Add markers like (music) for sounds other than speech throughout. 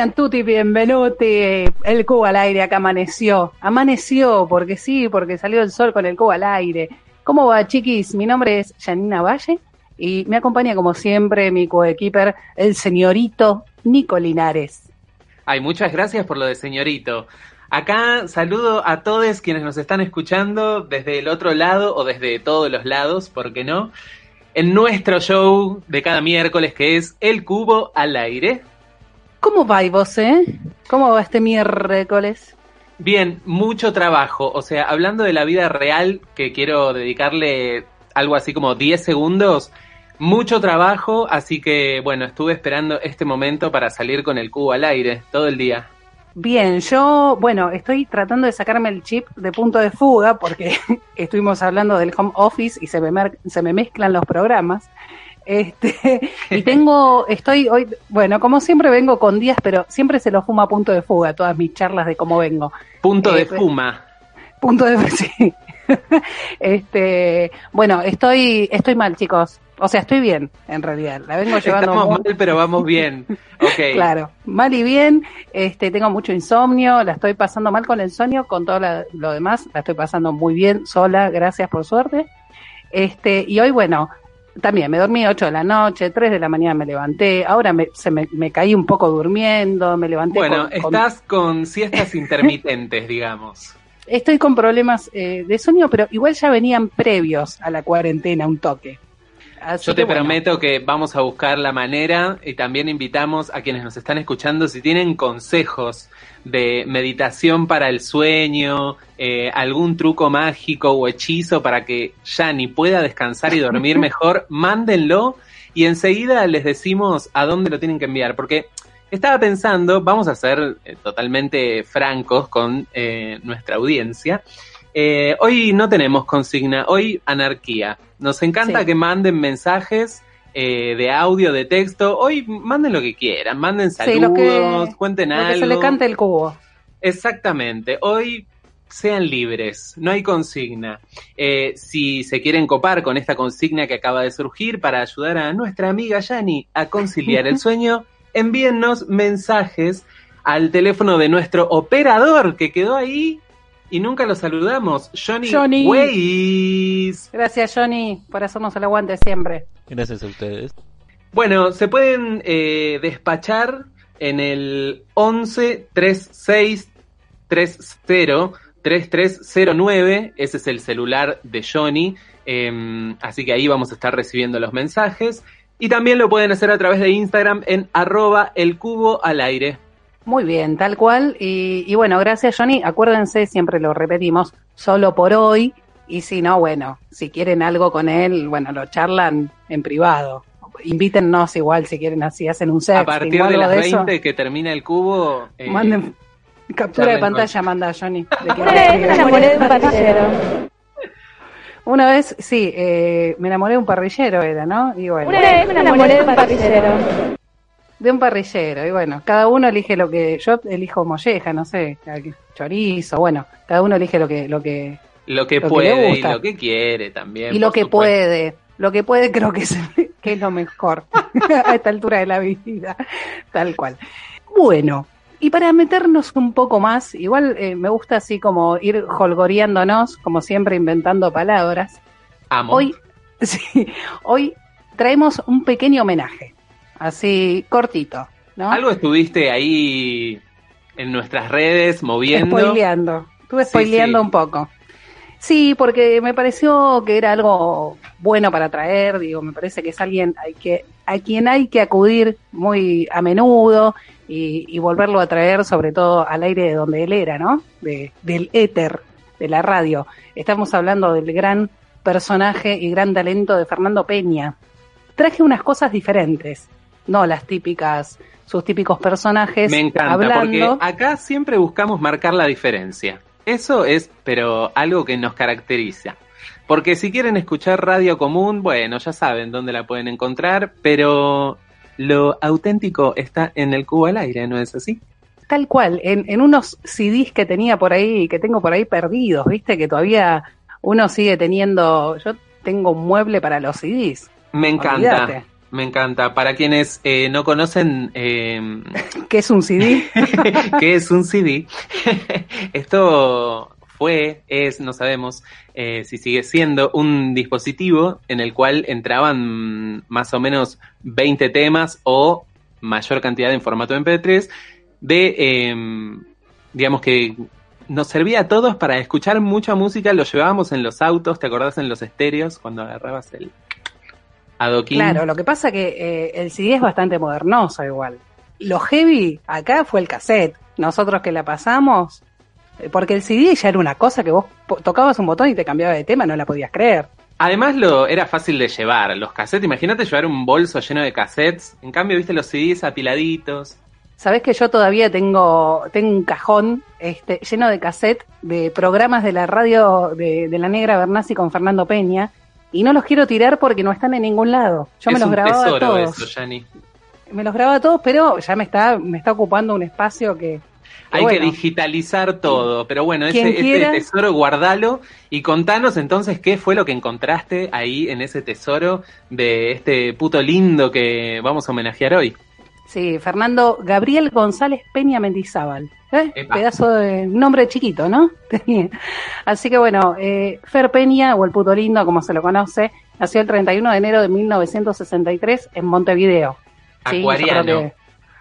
Sean tutti bienvenuti. El cubo al aire acá amaneció. Amaneció porque sí, porque salió el sol con el cubo al aire. ¿Cómo va, chiquis? Mi nombre es Janina Valle y me acompaña como siempre mi coequiper, el señorito Nico Linares. Ay, muchas gracias por lo de señorito. Acá saludo a todos quienes nos están escuchando desde el otro lado o desde todos los lados, ¿por qué no? En nuestro show de cada miércoles que es El Cubo al Aire. ¿Cómo va vos, eh? ¿Cómo va este miércoles? Bien, mucho trabajo. O sea, hablando de la vida real, que quiero dedicarle algo así como 10 segundos, mucho trabajo, así que bueno, estuve esperando este momento para salir con el cubo al aire todo el día. Bien, yo, bueno, estoy tratando de sacarme el chip de punto de fuga porque (laughs) estuvimos hablando del home office y se me, se me mezclan los programas. Este, (laughs) y tengo, estoy hoy, bueno, como siempre vengo con días, pero siempre se lo fuma a punto de fuga, todas mis charlas de cómo vengo. Punto de eh, fuma. Punto de (laughs) sí. este, bueno, estoy, estoy mal, chicos. O sea, estoy bien, en realidad. La vengo llevando Estamos mal, pero vamos bien. Okay. (laughs) claro, mal y bien. Este, tengo mucho insomnio, la estoy pasando mal con el sueño, con todo lo demás, la estoy pasando muy bien, sola, gracias por suerte. Este, y hoy, bueno, también me dormí 8 de la noche, 3 de la mañana me levanté, ahora me, se me, me caí un poco durmiendo, me levanté. Bueno, estás con... siestas intermitentes, (laughs) digamos. Estoy con problemas eh, de sueño, pero igual ya venían previos a la cuarentena un toque. Yo te prometo que vamos a buscar la manera y también invitamos a quienes nos están escuchando si tienen consejos de meditación para el sueño, eh, algún truco mágico o hechizo para que Yani pueda descansar y dormir (laughs) mejor, mándenlo y enseguida les decimos a dónde lo tienen que enviar, porque estaba pensando, vamos a ser eh, totalmente francos con eh, nuestra audiencia, hoy no tenemos consigna, hoy anarquía. Nos encanta que manden mensajes de audio, de texto. Hoy manden lo que quieran, manden saludos, cuenten algo. Que se le cante el cubo. Exactamente. Hoy sean libres, no hay consigna. Eh, si se quieren copar con esta consigna que acaba de surgir para ayudar a nuestra amiga Yani a conciliar el (laughs) sueño, envíennos mensajes al teléfono de nuestro operador que quedó ahí y nunca lo saludamos, Johnny, Johnny. Gracias Johnny por hacernos el aguante siempre. Gracias a ustedes. Bueno, se pueden eh, despachar en el 11 36 30 3309, ese es el celular de Johnny, em, así que ahí vamos a estar recibiendo los mensajes. Y también lo pueden hacer a través de Instagram en arroba el cubo al aire. Muy bien, tal cual. Y, y, bueno, gracias Johnny. Acuérdense, siempre lo repetimos, solo por hoy. Y si no, bueno, si quieren algo con él, bueno, lo charlan en privado. Invítennos igual si quieren así, hacen un set. A partir de las 20 que termina el cubo. Eh, manden, Captura de pantalla manda Johnny. Una vez, sí, eh, me enamoré de un parrillero, era, ¿no? Y bueno. Una vez me enamoré de un parrillero. De un parrillero, y bueno, cada uno elige lo que. Yo elijo molleja, no sé, chorizo, bueno, cada uno elige lo que. Lo que, lo que puede y lo que quiere también. Y lo que puede. Lo que puede creo que es, (laughs) que es lo mejor (laughs) a esta altura de la vida, tal cual. Bueno, y para meternos un poco más, igual eh, me gusta así como ir holgoreándonos, como siempre inventando palabras. Amo. Hoy, (laughs) sí, hoy traemos un pequeño homenaje, así cortito. ¿no? Algo estuviste ahí en nuestras redes moviendo. Spoileando, estuve spoileando un poco. Sí, porque me pareció que era algo bueno para traer, digo, me parece que es alguien hay que, a quien hay que acudir muy a menudo y, volverlo a traer sobre todo al aire de donde él era, ¿no? De, del éter, de la radio. Estamos hablando del gran personaje y gran talento de Fernando Peña. Traje unas cosas diferentes, no las típicas, sus típicos personajes. Me encanta, porque acá siempre buscamos marcar la diferencia. Eso es, pero algo que nos caracteriza. Porque si quieren escuchar radio común, bueno, ya saben dónde la pueden encontrar, pero lo auténtico está en el cubo al aire, ¿no es así? Tal cual, en, en unos CDs que tenía por ahí, que tengo por ahí perdidos, viste, que todavía uno sigue teniendo, yo tengo un mueble para los CDs. Me encanta. Me encanta. Para quienes eh, no conocen... Eh, (laughs) ¿Qué es un CD? (laughs) ¿Qué es un CD? (laughs) Esto fue, es, no sabemos eh, si sigue siendo, un dispositivo en el cual entraban más o menos 20 temas o mayor cantidad en formato MP3 de, em, digamos que nos servía a todos para escuchar mucha música, lo llevábamos en los autos, ¿te acordás en los estéreos cuando agarrabas el adoquín? Claro, lo que pasa que eh, el CD es bastante modernoso igual. Lo heavy acá fue el cassette. Nosotros que la pasamos, eh, porque el CD ya era una cosa que vos tocabas un botón y te cambiaba de tema, no la podías creer. Además lo era fácil de llevar, los cassettes, imagínate llevar un bolso lleno de cassettes, en cambio viste los CDs apiladitos. Sabés que yo todavía tengo, tengo un cajón este, lleno de cassette de programas de la radio de, la Negra Bernasi con Fernando Peña y no los quiero tirar porque no están en ningún lado. Yo me los grababa todos. Me los grababa todos, pero ya me está, me está ocupando un espacio que, hay que digitalizar todo, pero bueno, ese, tesoro guardalo y contanos entonces qué fue lo que encontraste ahí en ese tesoro de este puto lindo que vamos a homenajear hoy. Sí, Fernando Gabriel González Peña Mendizábal. ¿Eh? Pedazo de nombre chiquito, ¿no? (laughs) Así que bueno, eh, Fer Peña, o el puto lindo como se lo conoce, nació el 31 de enero de 1963 en Montevideo. Acuariano.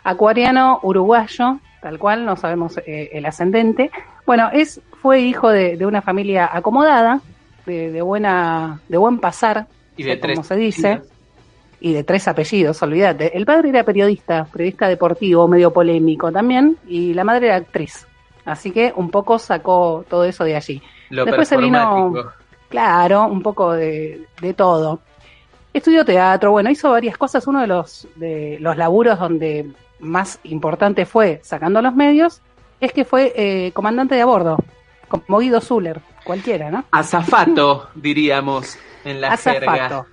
acuariano, uruguayo, tal cual, no sabemos eh, el ascendente. Bueno, es, fue hijo de, una familia acomodada, de, buena, de buen pasar, y de como se dice, y de tres apellidos, olvídate. El padre era periodista, periodista deportivo, medio polémico también, y la madre era actriz. Así que un poco sacó todo eso de allí. Después se vino, claro, un poco de, de todo. Estudió teatro, bueno, hizo varias cosas. Uno de los, de los laburos donde más importante fue, sacando los medios, es que fue eh, comandante de a bordo, como Guido Zuller, cualquiera, ¿no? Azafato, diríamos, en la Azafato.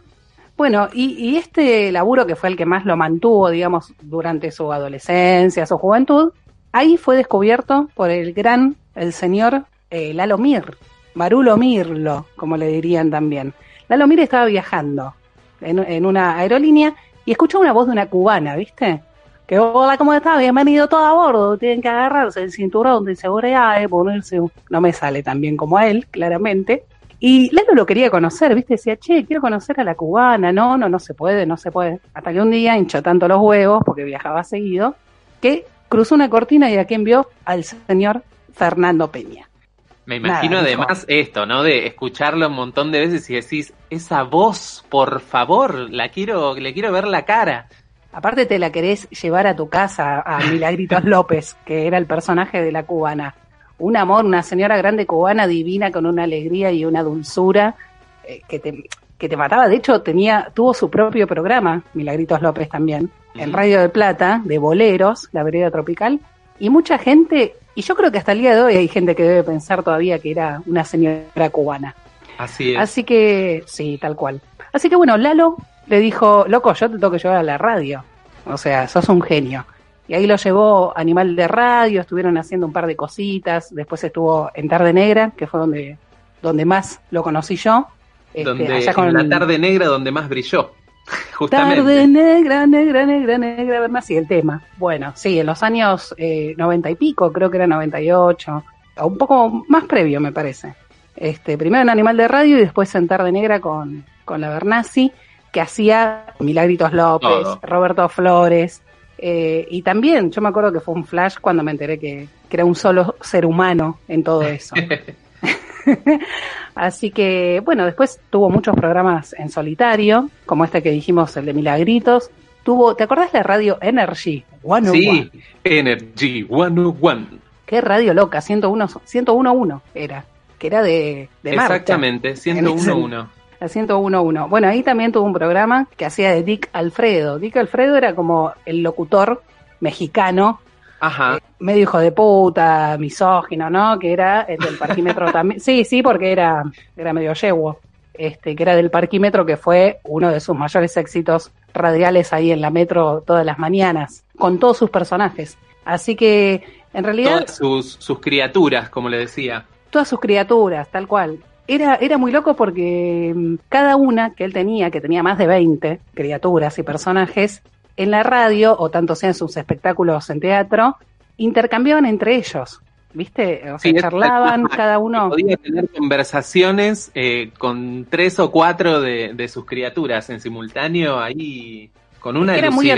Bueno, y, este laburo que fue el que más lo mantuvo, digamos, durante su adolescencia, su juventud, ahí fue descubierto por el gran, el señor eh, Lalo Mir, Marulo Mirlo, como le dirían también. Lalo Mir estaba viajando en, una aerolínea y escuchó una voz de una cubana, ¿viste? que hola, ¿cómo está? Bienvenido todo a bordo. Tienen que agarrarse el cinturón de seguridad, y ponerse. No me sale tan bien como a él, claramente. Y Lalo lo quería conocer, ¿viste? Decía, che, quiero conocer a la cubana. No, no, no se puede, no se puede. Hasta que un día hinchó tanto los huevos, porque viajaba seguido, que cruzó una cortina y aquí envió al señor Fernando Peña. Me imagino además esto, ¿no? De escucharlo un montón de veces y decís, esa voz, por favor, la quiero, le quiero ver la cara. Aparte te la querés llevar a tu casa a Milagritos López, que era el personaje de la cubana. Un amor, una señora grande cubana divina con una alegría y una dulzura eh, que, te, que te mataba. De hecho, tenía, tuvo su propio programa, Milagritos López también, en Radio de Plata, de boleros, la vereda tropical. Y mucha gente, y yo creo que hasta el día de hoy hay gente que debe pensar todavía que era una señora cubana. Así es. Así que, sí, tal cual. Así que bueno, Lalo le dijo, loco, yo te tengo que llevar a la radio. O sea, sos un genio. Y ahí lo llevó Animal de Radio, estuvieron haciendo un par de cositas, después estuvo en Tarde Negra, que fue donde, donde más lo conocí yo. Este, donde, en la Tarde Negra donde más brilló. (laughs) Justamente. Tarde negra, negra, negra, negra, y el tema. Bueno, sí, en los años eh, noventa y pico, creo que era 98, o un poco más previo me parece. Este, primero en Animal de Radio y después en Tarde Negra con, con la Bernasi que hacía Milagritos López, Roberto Flores, eh, y también yo me acuerdo que fue un flash cuando me enteré que, era un solo ser humano en todo eso. (laughs) Así que, bueno, después tuvo muchos programas en solitario, como este que dijimos, el de Milagritos. Tuvo, ¿te acordás de Radio Energy? 101. Sí, Energy 101. Qué radio loca, 101, 101 era, que era de, de Exactamente, 101.1. La 101.1. Bueno, ahí también tuvo un programa que hacía de Dick Alfredo. Dick Alfredo era como el locutor mexicano Ajá. Eh, medio hijo de puta, misógino, ¿no? Que era el del parquímetro (laughs) también. Sí, sí, porque era, era medio yeguo. Este, que era del parquímetro, que fue uno de sus mayores éxitos radiales ahí en la metro todas las mañanas, con todos sus personajes. Así que, en realidad. Todas sus, sus criaturas, como le decía. Todas sus criaturas, tal cual. Era, era muy loco porque mm, cada una que él tenía, que tenía más de 20 criaturas y personajes, en la radio, o tanto sea en sus espectáculos en teatro, intercambiaban entre ellos. ¿Viste? O sea, charlaban cada uno. Podía tener conversaciones eh, con tres o cuatro de, sus criaturas en simultáneo ahí con una era muy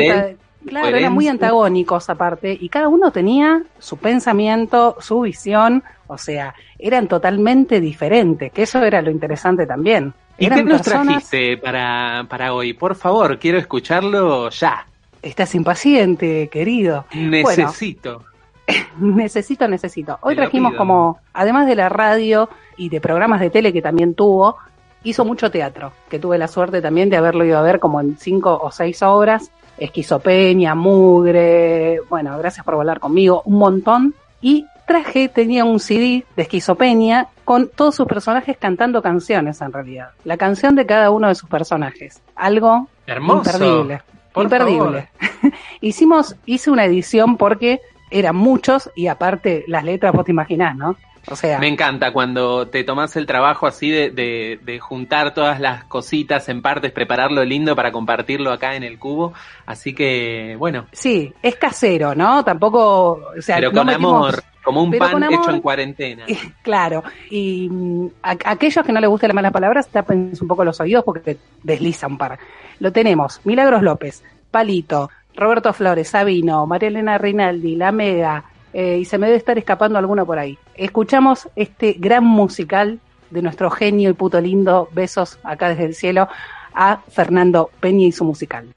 Claro, eran muy antagónicos aparte, y cada uno tenía su pensamiento, su visión, o sea, eran totalmente diferentes, que eso era lo interesante también. ¿Y qué nos trajiste para, para hoy? Por favor, quiero escucharlo ya. Estás impaciente, querido. Necesito. (laughs) necesito, necesito. Hoy trajimos como, además de la radio y de programas de tele que también tuvo, hizo mucho teatro, que tuve la suerte también de haberlo ido a ver como en cinco o seis obras. Esquizopeña, Mugre, bueno, gracias por volar conmigo, un montón. Y traje, tenía un CD de Esquizopeña con todos sus personajes cantando canciones en realidad. La canción de cada uno de sus personajes. Algo Hermoso. imperdible. imperdible. (laughs) Hicimos, hice una edición porque eran muchos y aparte las letras vos te imaginás, ¿no? O sea, me encanta cuando te tomas el trabajo así de, de, juntar todas las cositas en partes, prepararlo lindo para compartirlo acá en el cubo. Así que, bueno. Sí, es casero, ¿no? Tampoco, o sea, pero con amor. Como un pan hecho en cuarentena. claro. Y mm, a, aquellos que no les gusten las malas palabras, tapen un poco los oídos porque desliza un par. Lo tenemos. Milagros López, Palito, Roberto Flores, Sabino, María Elena Rinaldi, La Mega, eh, y se me debe estar escapando alguno por ahí. Escuchamos este gran musical de nuestro genio y puto lindo, besos acá desde el cielo, a Fernando Peña y su musical.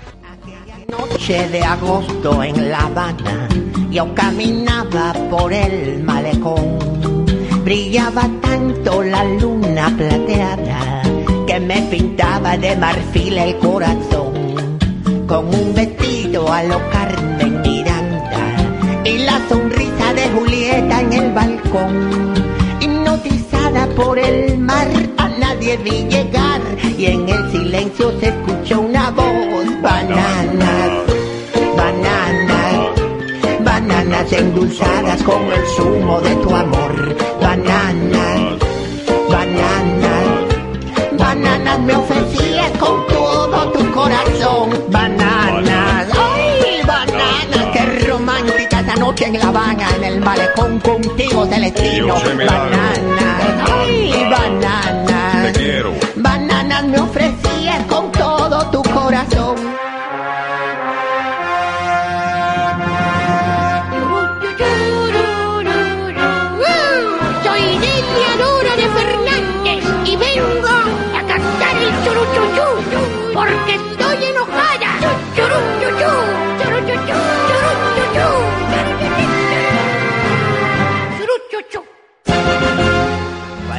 Noche de agosto en La Habana, yo caminaba por el malecón. Brillaba tanto la luna plateada que me pintaba de marfil el corazón. Con un vestido a lo Carmen sonrisa de Julieta en el balcón. Hipnotizada por el mar, a nadie vi llegar y en el silencio se escuchó una voz. Bananas, bananas, bananas endulzadas con el zumo de tu amor. Bananas, bananas, bananas me ofrecías con todo tu corazón. En La Habana, en el malecón contigo celestino. Bananas, ay, bananas. Te quiero. Bananas me ofrecías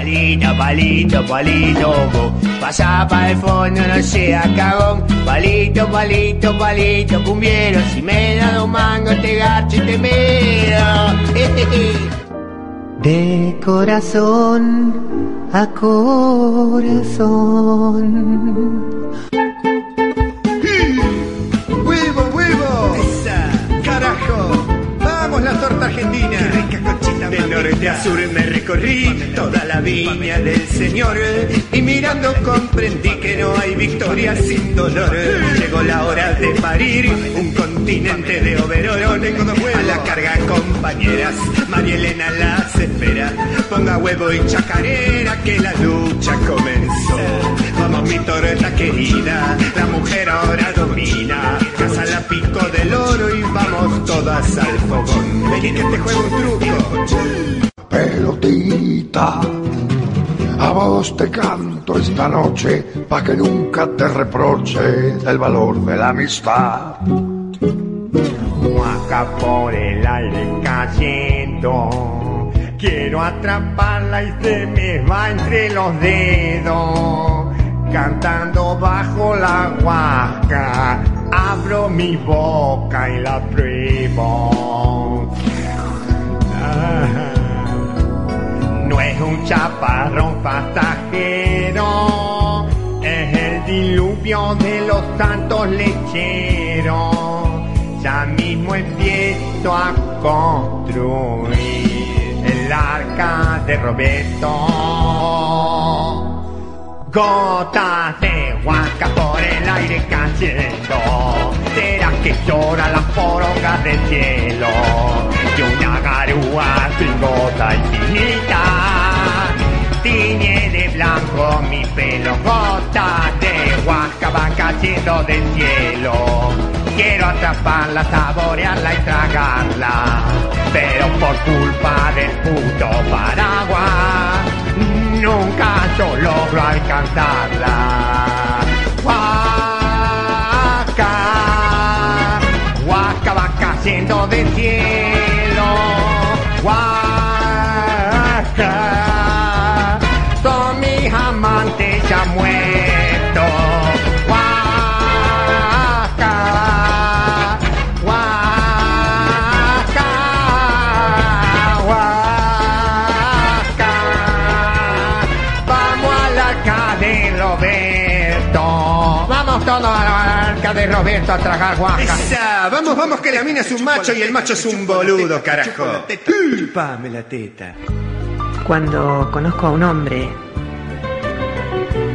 Palito, palito, palito, pasa pa' el fondo, no sea cagón. Palito, palito, palito, cumbiero, si me da dos mangos te garcho y te miro. (laughs) De corazón a corazón. De norte a sur me recorrí toda la viña del Señor y mirando comprendí que no hay victoria sin dolor. Llegó la hora de parir un continente de overoles a la carga compañeras. María Elena las espera. Ponga huevo y chacarera que la lucha comenzó. Vamos mi torta querida, la mujer ahora domina. Casa la pico del oro y vamos todas al fogón. Vení que te juego un truco. Pelotita, a vos te canto esta noche pa' que nunca te reproche el valor de la amistad. huasca por el aire cayendo. Quiero atraparla y se me va entre los dedos. Cantando bajo la huasca, abro mi boca y la pruebo. Ah, no es un chaparrón pasajero, es el diluvio de los santos lecheros. Ya mismo empiezo a construir el arca de Roberto. Gotas de huasca por el aire cayendo. Será que llora las porongas del cielo. Y una garúa sin gota infinita. Tiñe de blanco mi pelo. Gotas de huasca van cayendo del cielo. Quiero atraparla, saborearla y tragarla. Pero por culpa del puto paraguas nunca yo logro alcanzarla. Huasca, huasca va cayendo del cielo. Huasca, de Roberto a tragar huasca. Esa, vamos, vamos, que la mina es un macho y el macho es un boludo, carajo. Pame la teta. Cuando conozco a un hombre,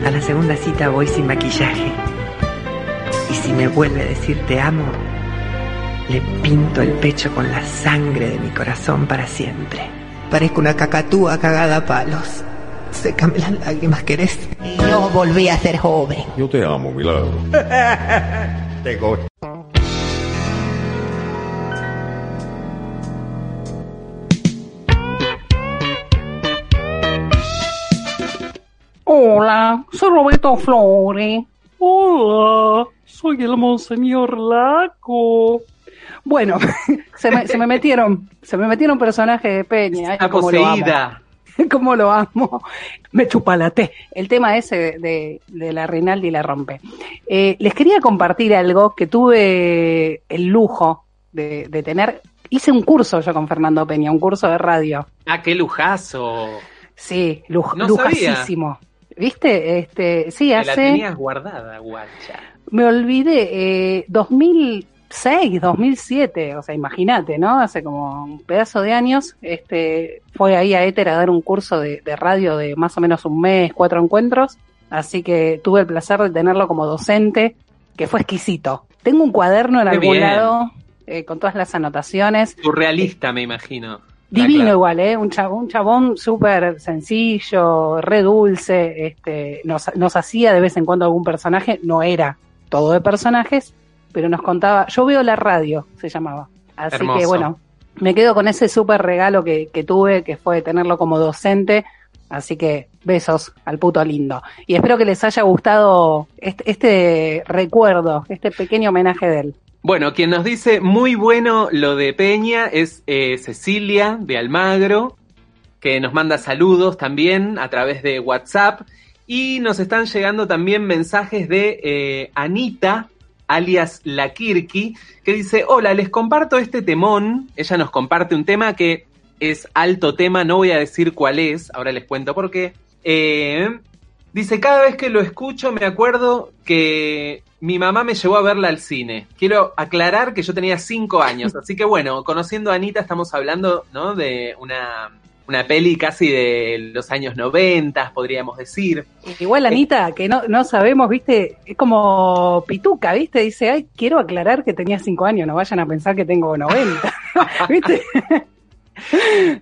a la segunda cita voy sin maquillaje. Y si me vuelve a decir te amo, le pinto el pecho con la sangre de mi corazón para siempre. Parezco una cacatúa cagada a palos. Sécame las lágrimas, ¿querés? Y yo volví a ser joven. Yo te amo, Milagro. (laughs) Te gusta. Hola, soy Roberto Flores. Hola, soy el Monseñor Laco. Bueno, (laughs) se me, se me metieron, se me metieron personajes de Peña. ay, Está cómo lo amo. poseída. (laughs) Cómo lo amo. Me chupalate. El tema ese de, de la Rinaldi la rompe. Eh, les quería compartir algo que tuve el lujo de, de tener. Hice un curso yo con Fernando Peña, un curso de radio. Ah, qué lujazo. Sí, luj, No lujasísimo. ¿Viste? Este, sí, hace. la tenías guardada, guacha. Me olvidé, eh, 2006, 2007, o sea, imagínate, ¿no? Hace como un pedazo de años, este, fue ahí a Éter a dar un curso de, de radio de más o menos un mes, cuatro encuentros, así que tuve el placer de tenerlo como docente, que fue exquisito. Tengo un cuaderno en Qué algún bien. lado, eh, con todas las anotaciones. Surrealista, me imagino. Divino Ah, claro. igual, ¿eh? Un chabón, un chabón súper sencillo, re dulce, este, nos, nos hacía de vez en cuando algún personaje, no era todo de personajes, pero nos contaba, yo veo la radio, se llamaba. Así Hermoso. que bueno, me quedo con ese súper regalo que, que tuve, que fue tenerlo como docente, así que besos al puto lindo. Y espero que les haya gustado este, este recuerdo, este pequeño homenaje de él. Bueno, quien nos dice muy bueno lo de Peña es eh, Cecilia de Almagro, que nos manda saludos también a través de WhatsApp. Y nos están llegando también mensajes de eh, Anita, alias La Kirky, que dice, hola, les comparto este temón. Ella nos comparte un tema que es alto tema, no voy a decir cuál es, ahora les cuento por qué. Eh, dice, cada vez que lo escucho me acuerdo que mi mamá me llevó a verla al cine. Quiero aclarar que yo tenía cinco años, así que bueno, conociendo a Anita estamos hablando, ¿no? De una, una peli casi de los años 90, podríamos decir. Igual Anita, que no, no sabemos, viste, es como pituca, viste, dice, ay, quiero aclarar que tenía cinco años, no vayan a pensar que tengo 90, (laughs) viste. (laughs)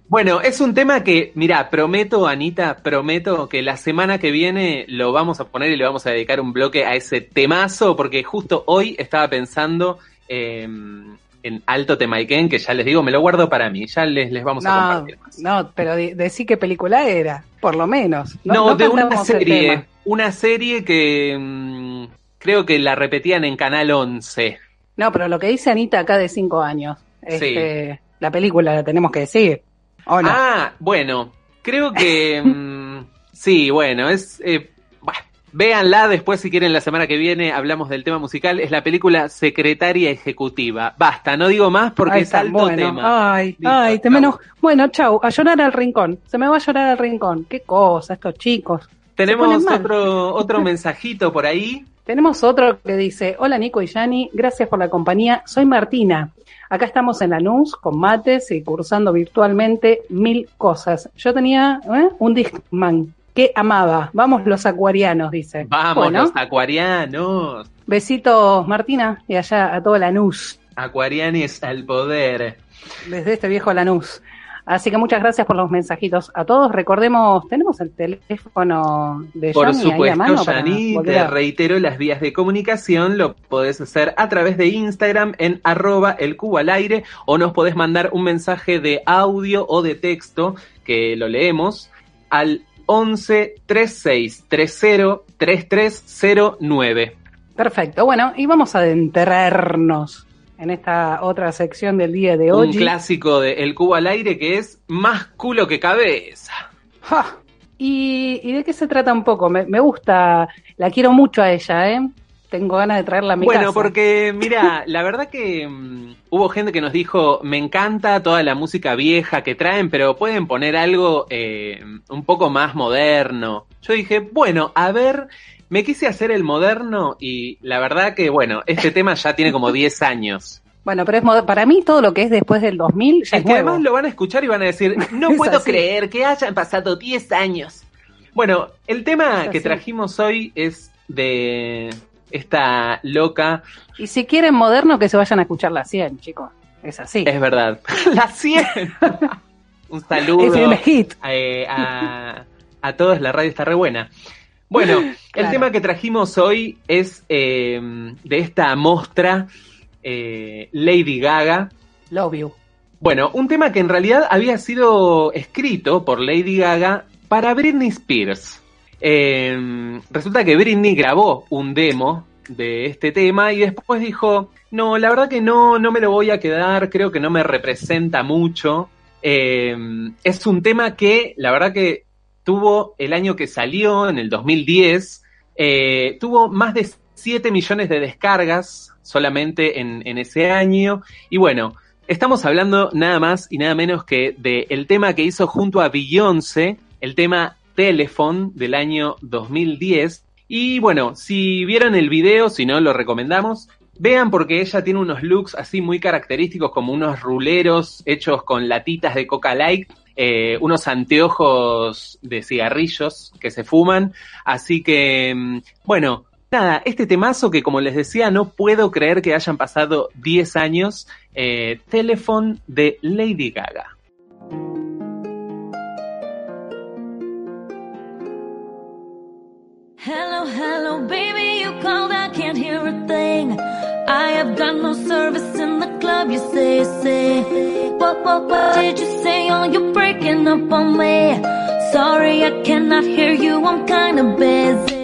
Bueno, es un tema que, mira, prometo, Anita, prometo que la semana que viene lo vamos a poner y le vamos a dedicar un bloque a ese temazo, porque justo hoy estaba pensando eh, en Alto Temaiken, que ya les digo, me lo guardo para mí, ya les, les vamos a compartir más. no, pero de- decí qué película era, por lo menos. No, de una serie, una serie que mm, creo que la repetían en Canal 11. No, pero lo que dice Anita acá de cinco años, Este, La película la tenemos que decir. ¿o no? Ah, bueno, creo que (laughs) mm, sí, bueno, es eh, véanla después si quieren la semana que viene hablamos del tema musical, es la película Secretaria Ejecutiva. Basta, no digo más porque es alto bueno. tema. Ay, Listo, ay, te menos. Bueno, chau, a llorar al rincón. Se me va a llorar al rincón. Qué cosa, estos chicos. Tenemos otro otro mensajito por ahí. (laughs) Tenemos otro que dice, hola Nico y Yani, gracias por la compañía, soy Martina. Acá estamos en Lanús con mates y cursando virtualmente mil cosas. Yo tenía ¿eh? un Discman que amaba. Vamos los acuarianos, dice. Vamos Bueno, los acuarianos. besitos Martina y allá a todo Lanús, Acuarianes al poder. desde este viejo Lanús. Así que muchas gracias por los mensajitos a todos. Recordemos, tenemos el teléfono de Por ahí a supuesto, para volver te reitero las vías de comunicación, lo podés hacer a través de Instagram en arroba el cubo al aire o nos podés mandar un mensaje de audio o de texto que lo leemos al 11 36 30 3309. Perfecto. Bueno, y vamos a adentrarnos en esta otra sección del día de Un hoy. clásico de El cubo al aire que es más culo que cabeza. Ja. ¿Y, y de qué se trata un poco? Me, me gusta, la quiero mucho a ella, ¿eh? Tengo ganas de traerla a mi Bueno, casa. porque mira, (laughs) la verdad que mm, hubo gente que nos dijo, me encanta toda la música vieja que traen, pero pueden poner algo eh, un poco más moderno. Yo dije, bueno, a ver, me quise hacer el moderno y la verdad que, bueno, este tema ya tiene como (laughs) 10 años. Bueno, pero es para mí todo lo que es después del 2000 ya Es es, que nuevo. además lo van a escuchar y van a decir, (laughs) no puedo así. creer que hayan pasado 10 años. Bueno, el tema Es que así. trajimos hoy es de esta loca Y si quieren moderno, que se vayan a escuchar la 100, chicos. Es así. Es verdad. (laughs) La 100. (laughs) Un saludo Hit. eh, a, a todos. La radio está re buena. Bueno, (laughs) el Claro. tema que trajimos hoy es eh, de esta mostra eh, Lady Gaga. Love you. Bueno, un tema que en realidad había sido escrito por Lady Gaga para Britney Spears. Eh, resulta que Britney grabó un demo de este tema y después dijo, no, la verdad que no, no me lo voy a quedar, creo que no me representa mucho. Eh, es un tema que la verdad que tuvo el año que salió, en el 2010, eh, tuvo más de 7 millones de descargas solamente en, en ese año. Y bueno, estamos hablando nada más y nada menos que del tema que hizo junto a Beyoncé, el tema Telephone del año 2010. Y bueno, si vieron el video, si no, lo recomendamos. Vean porque ella tiene unos looks así muy característicos como unos ruleros hechos con latitas de Coca Light, eh, unos anteojos de cigarrillos que se fuman. Así que, mm, bueno, nada, este temazo que como les decía, no puedo creer que hayan pasado 10 años, eh, de Lady Gaga. Hello, hello, baby, you called, I can't hear a thing. I have got no service in the club, you say, say. What, what, what did you say? Oh, you're breaking up on me. Sorry, I cannot hear you, I'm kinda busy.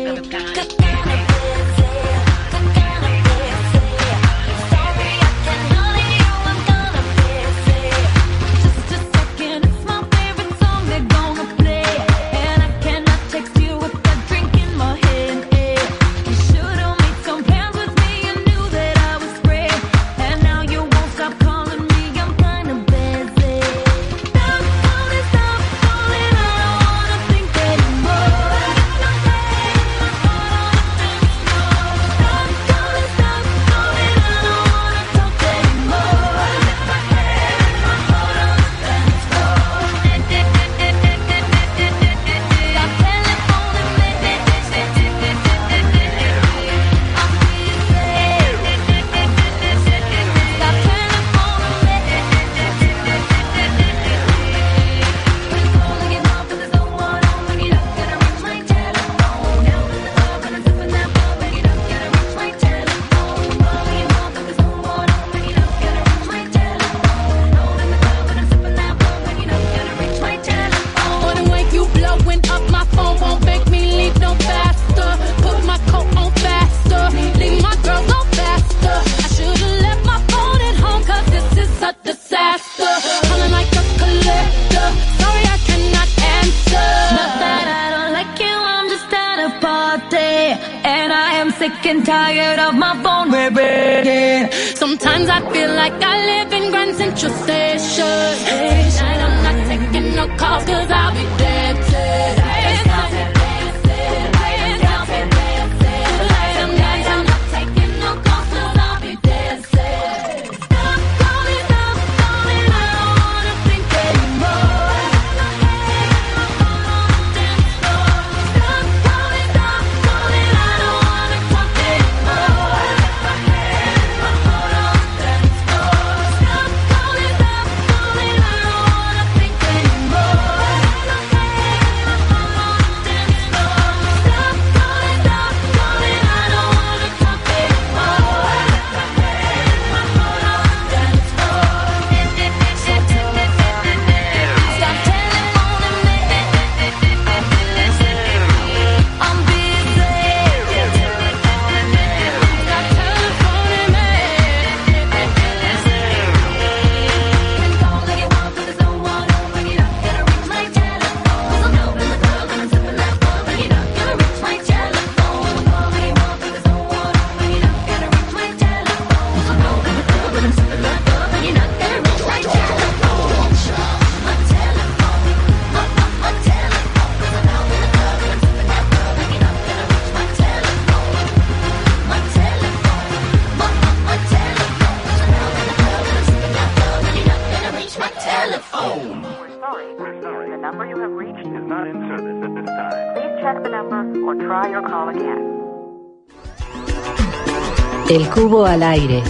Al aire,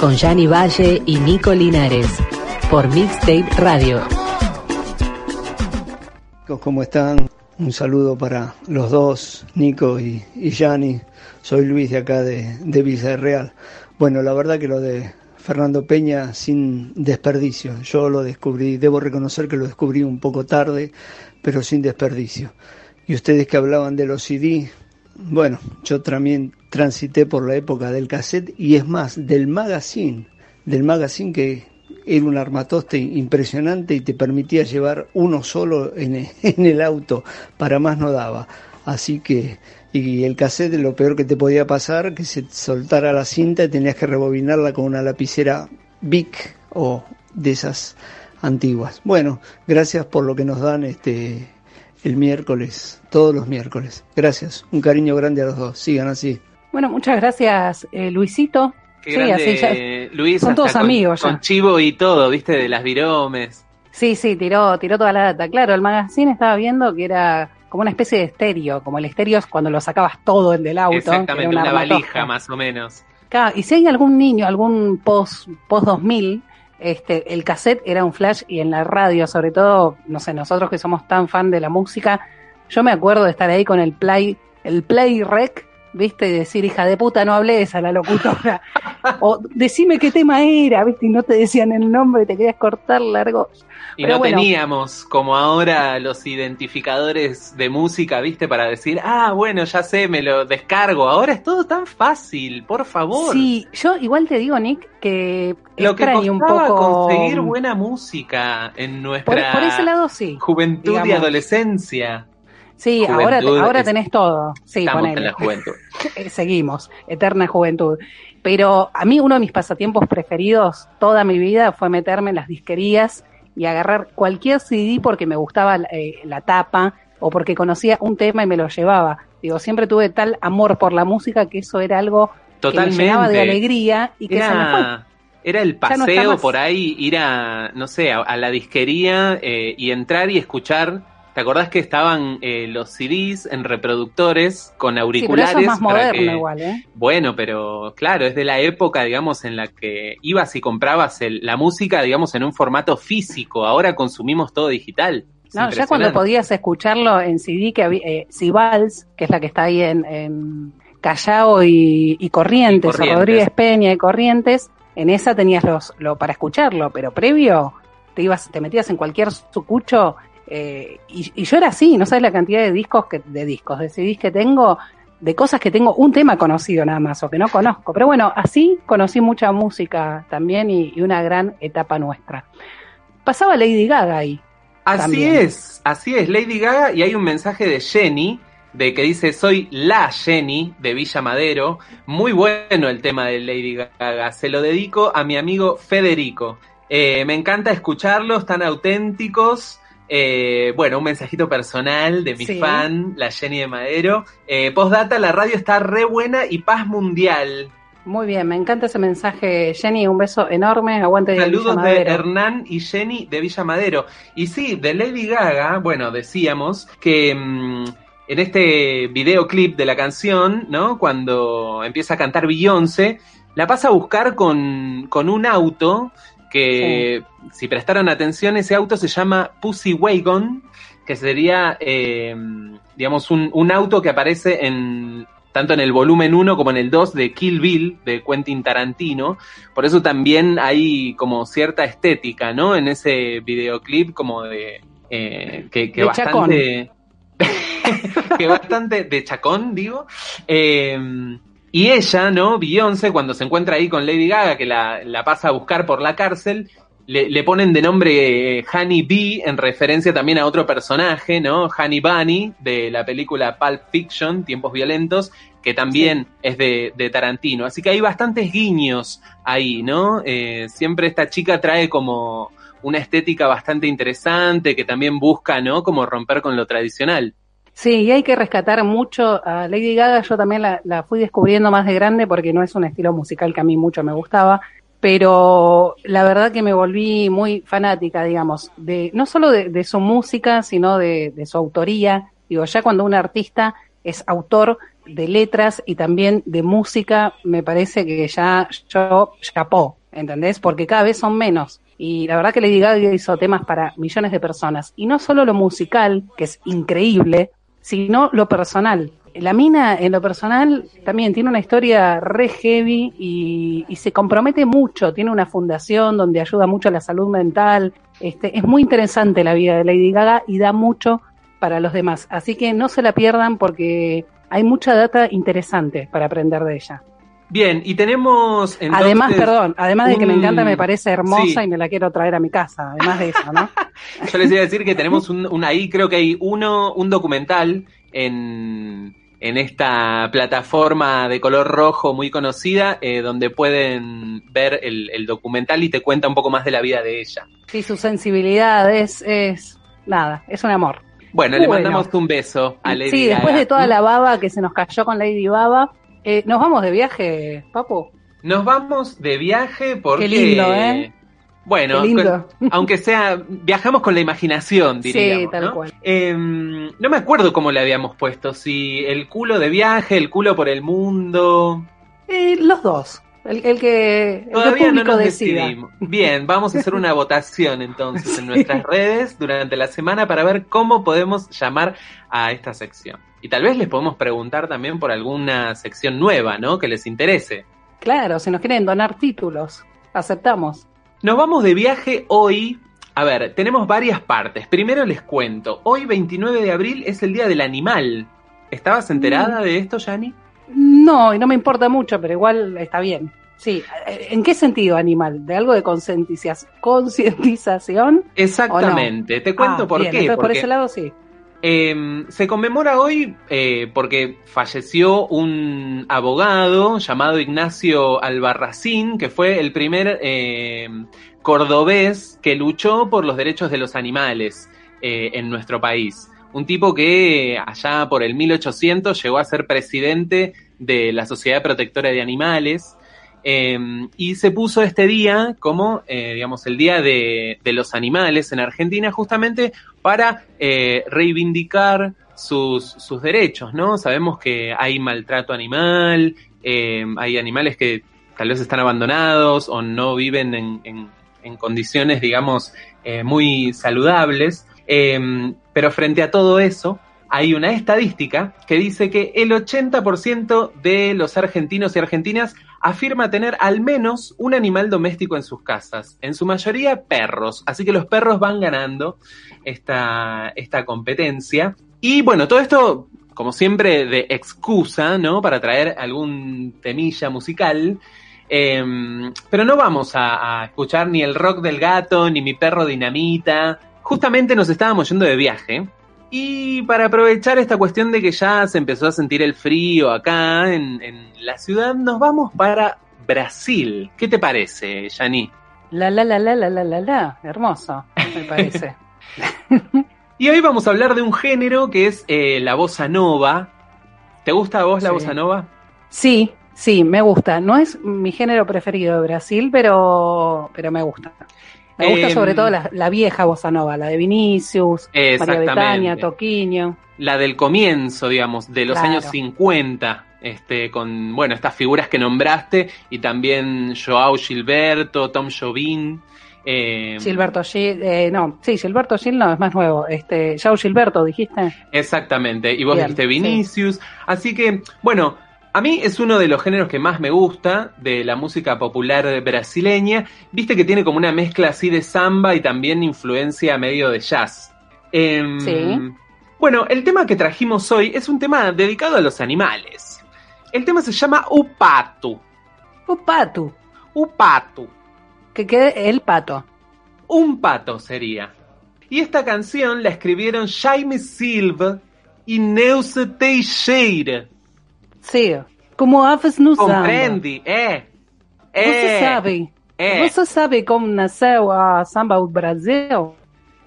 con Gianni Valle y Nico Linares, por Mixtape Radio. ¿cómo están? Un saludo para los dos, Nico y, y Gianni. Soy Luis de acá de, de Villarreal. Bueno, la verdad que lo de Fernando Peña sin desperdicio. Yo lo descubrí, debo reconocer que lo descubrí un poco tarde, pero sin desperdicio. Y ustedes que hablaban de los CD, bueno, yo también transité por la época del cassette y es más, del magazine, del magazine que era un armatoste impresionante y te permitía llevar uno solo (laughs) en el auto, para más no daba. Así que, y el cassette lo peor que te podía pasar, que se soltara la cinta y tenías que rebobinarla con una lapicera Bic o de esas antiguas. Bueno, gracias por lo que nos dan este el miércoles, todos los miércoles. Gracias, un cariño grande a los dos. Sigan así. Bueno, muchas gracias, eh, Luisito. Qué Sí, grande, así ya- Luis. son todos con- amigos ya. Con chivo y todo, viste, de las viromes. Sí, sí, tiró, tiró toda la data. Claro, el magazine estaba viendo que era como una especie de estéreo, como el estéreo es cuando lo sacabas todo el del auto. Exactamente, una valija más o menos. Claro, y si hay algún niño, algún post, post 2000, este, el cassette era un flash y en la radio, sobre todo, no sé, nosotros que somos tan fan de la música, yo me acuerdo de estar ahí con el play, el play rec, viste, y decir, hija de puta, no hables a la locutora. o decime qué tema era, viste, y no te decían el nombre, te querías cortar largo. Y Pero no bueno. teníamos como ahora los identificadores de música, viste, para decir, ah, bueno, ya sé, me lo descargo. Ahora es todo tan fácil, por favor. Sí, yo igual te digo, Nick, que Lo que extraño un costaba poco. conseguir buena música en nuestra por ese lado sí. juventud y adolescencia. Sí, ahora, ahora tenés todo. Sí, Estamos ponele. en la juventud. (laughs) Eh, seguimos, eterna juventud. Pero a mí uno de mis pasatiempos preferidos toda mi vida fue meterme en las disquerías y agarrar cualquier CD porque me gustaba eh, la tapa o porque conocía un tema y me lo llevaba. Digo, siempre tuve tal amor por la música que eso era algo que me llenaba de alegría y que se me fue. Era, era el no paseo por ahí, ir a, no sé, a, a la disquería eh, y entrar y escuchar. ¿Te acordás que estaban eh, los CDs en reproductores con Sí, pero auriculares? eso es más moderno que- igual, ¿eh? Bueno, pero claro, es de la época, digamos, en la que ibas y comprabas el- la música, digamos, en un formato físico. Ahora consumimos todo digital. Es No, ya cuando podías escucharlo en CD, que había, eh, Cibals, que es la que está ahí en, en Callao y, y Corrientes, Y Corrientes. o Rodríguez Peña y Corrientes, en esa tenías los, lo para escucharlo, pero previo te ibas, te metías en cualquier sucucho, eh, y, y yo era así, no sabes la cantidad de discos que, de discos, de CDs que tengo, de cosas que tengo un tema conocido nada más, o que no conozco. Pero bueno, así conocí mucha música también y, y una gran etapa nuestra. Pasaba Lady Gaga ahí. Así también. es, así es, Lady Gaga, y hay un mensaje de Jenny de que dice soy la Jenny de Villa Madero. Muy bueno el tema de Lady Gaga. Se lo dedico a mi amigo Federico. Eh, me encanta escucharlos tan auténticos. Eh, bueno, un mensajito personal de mi Sí. fan, la Jenny de Madero. Eh, postdata, la radio está re buena y paz mundial. Muy bien, me encanta ese mensaje, Jenny. Un beso enorme. Aguante de Saludos Villa de. Hernán y Jenny de Villa Madero. Y sí, de Lady Gaga, bueno, decíamos que mm, en este videoclip de la canción, ¿no? Cuando empieza a cantar Beyoncé, la pasa a buscar con, con un auto que, si prestaron atención, ese auto se llama Pussy Wagon, que sería, eh, digamos, un, un auto que aparece en tanto en el volumen 1 como en el 2 de Kill Bill de Quentin Tarantino. Por eso también hay como cierta estética, ¿no? En ese videoclip como de... eh, que, que De bastante... (laughs) que bastante de chacón, digo. Eh, y ella, ¿no? Beyoncé, cuando se encuentra ahí con Lady Gaga, que la, la pasa a buscar por la cárcel, le, le ponen de nombre eh, Honey Bee, en referencia también a otro personaje, ¿no? Honey Bunny, de la película Pulp Fiction, Tiempos Violentos, que también es de, de Tarantino. Así que hay bastantes guiños ahí, ¿no? Eh, siempre esta chica trae como una estética bastante interesante, que también busca, ¿no? Como romper con lo tradicional. Sí, y hay que rescatar mucho a Lady Gaga. Yo también la, fui descubriendo más de grande porque no es un estilo musical que a mí mucho me gustaba, pero la verdad que me volví muy fanática, digamos, de no solo de, de su música, sino de, de su autoría. Digo, ya cuando un artista es autor de letras y también de música, me parece que ya yo chapó, ¿entendés? Porque cada vez son menos. Y la verdad que Lady Gaga hizo temas para millones de personas. Y no solo lo musical, que es increíble, sino lo personal. La mina, en lo personal, también tiene una historia re heavy y, y se compromete mucho. Tiene una fundación donde ayuda mucho a la salud mental. Este, es muy interesante la vida de Lady Gaga y da mucho para los demás. Así que no se la pierdan porque hay mucha data interesante para aprender de ella. Bien, y tenemos entonces, además, perdón, además de que me encanta, me parece hermosa Sí. y me la quiero traer a mi casa, además de eso, ¿no? (laughs) Yo les iba a decir que tenemos un, un ahí, creo que hay uno, un documental en, en esta plataforma de color rojo muy conocida, eh, donde pueden ver el, el documental y te cuenta un poco más de la vida de ella. Sí, su sensibilidad es, es nada, es un amor. Bueno, le Bueno. mandamos un beso a Lady Sí, después Gaga. de toda la baba que se nos cayó con Lady Baba, eh, nos vamos de viaje, papu. Nos vamos de viaje porque... Qué lindo, ¿eh? Bueno, con- aunque sea, viajamos con la imaginación, diríamos. Sí, tal ¿no? cual. Eh, no me acuerdo cómo le habíamos puesto, si el culo de viaje, el culo por el mundo. Eh, los dos, el, el que el Todavía no público nos decida. decidimos. Bien, vamos a hacer una (laughs) votación entonces en nuestras redes durante la semana para ver cómo podemos llamar a esta sección. Y tal vez les podemos preguntar también por alguna sección nueva, ¿no? Que les interese. Claro, si nos quieren donar títulos, aceptamos. Nos vamos de viaje hoy. A ver, tenemos varias partes. Primero les cuento. Hoy, 29 de abril, es el Día del Animal. ¿Estabas enterada Mm. de esto, Yani? No, y no me importa mucho, pero igual está bien. Sí, ¿en qué sentido animal? ¿De algo de concientiza- concientización? Exactamente. Te cuento Ah, por bien, qué. por ese lado sí. Eh, se conmemora hoy eh, porque falleció un abogado llamado Ignacio Albarracín, que fue el primer eh, cordobés que luchó por los derechos de los animales eh, en nuestro país. Un tipo que allá por el 1800 llegó a ser presidente de la Sociedad Protectora de Animales. Eh, y se puso este día como, eh, digamos, el Día de, los Animales en Argentina, justamente para eh, reivindicar sus, sus derechos, ¿no? Sabemos que hay maltrato animal, eh, hay animales que tal vez están abandonados o no viven en, en- condiciones, digamos, eh, muy saludables, eh, pero frente a todo eso, hay una estadística que dice que el 80% de los argentinos y argentinas afirma tener al menos un animal doméstico en sus casas, en su mayoría perros, así que los perros van ganando esta, esta competencia. Y bueno, todo esto, como siempre, de excusa, ¿no? Para traer algún temilla musical. Eh, pero no vamos a, a escuchar ni el rock del gato, ni mi perro dinamita. Justamente nos estábamos yendo de viaje. Y para aprovechar esta cuestión de que ya se empezó a sentir el frío acá en, en la ciudad, nos vamos para Brasil. ¿Qué te parece, Yani? La la la la la la la la. Hermoso, me parece. (laughs) (laughs) Y hoy vamos a hablar de un género que es eh, la bossa nova. ¿Te gusta a vos la Sí. bossa nova? Sí, sí, me gusta. No es mi género preferido de Brasil, pero, pero me gusta. Me gusta Em, sobre todo la, la vieja bossa nova, la de Vinicius, María. Betania, Toquinho. La del comienzo, digamos, de los Claro. años 50, este, con, bueno, estas figuras que nombraste, y también Joao Gilberto, Tom Jobim. eh, Gilberto Gil, eh, no, sí, Gilberto Gil no, es más nuevo. Este, Yao Gilberto, dijiste. Exactamente, y vos Bien, dijiste sí. Vinicius. Así que, bueno, a mí es uno de los géneros que más me gusta de la música popular brasileña. Viste que tiene como una mezcla así de samba y también influencia medio de jazz. Em, Sí. Bueno, el tema que trajimos hoy es un tema dedicado a los animales. El tema se llama Upatu. Upatu. Upatu. Que quede el pato. Un pato sería. Y esta canción la escribieron Jaime Silva y Neuza Teixeira. Sí, como aves no samba. Compreende? É. Você É. sabe? É. Você sabe como nasceu a samba do Brasil?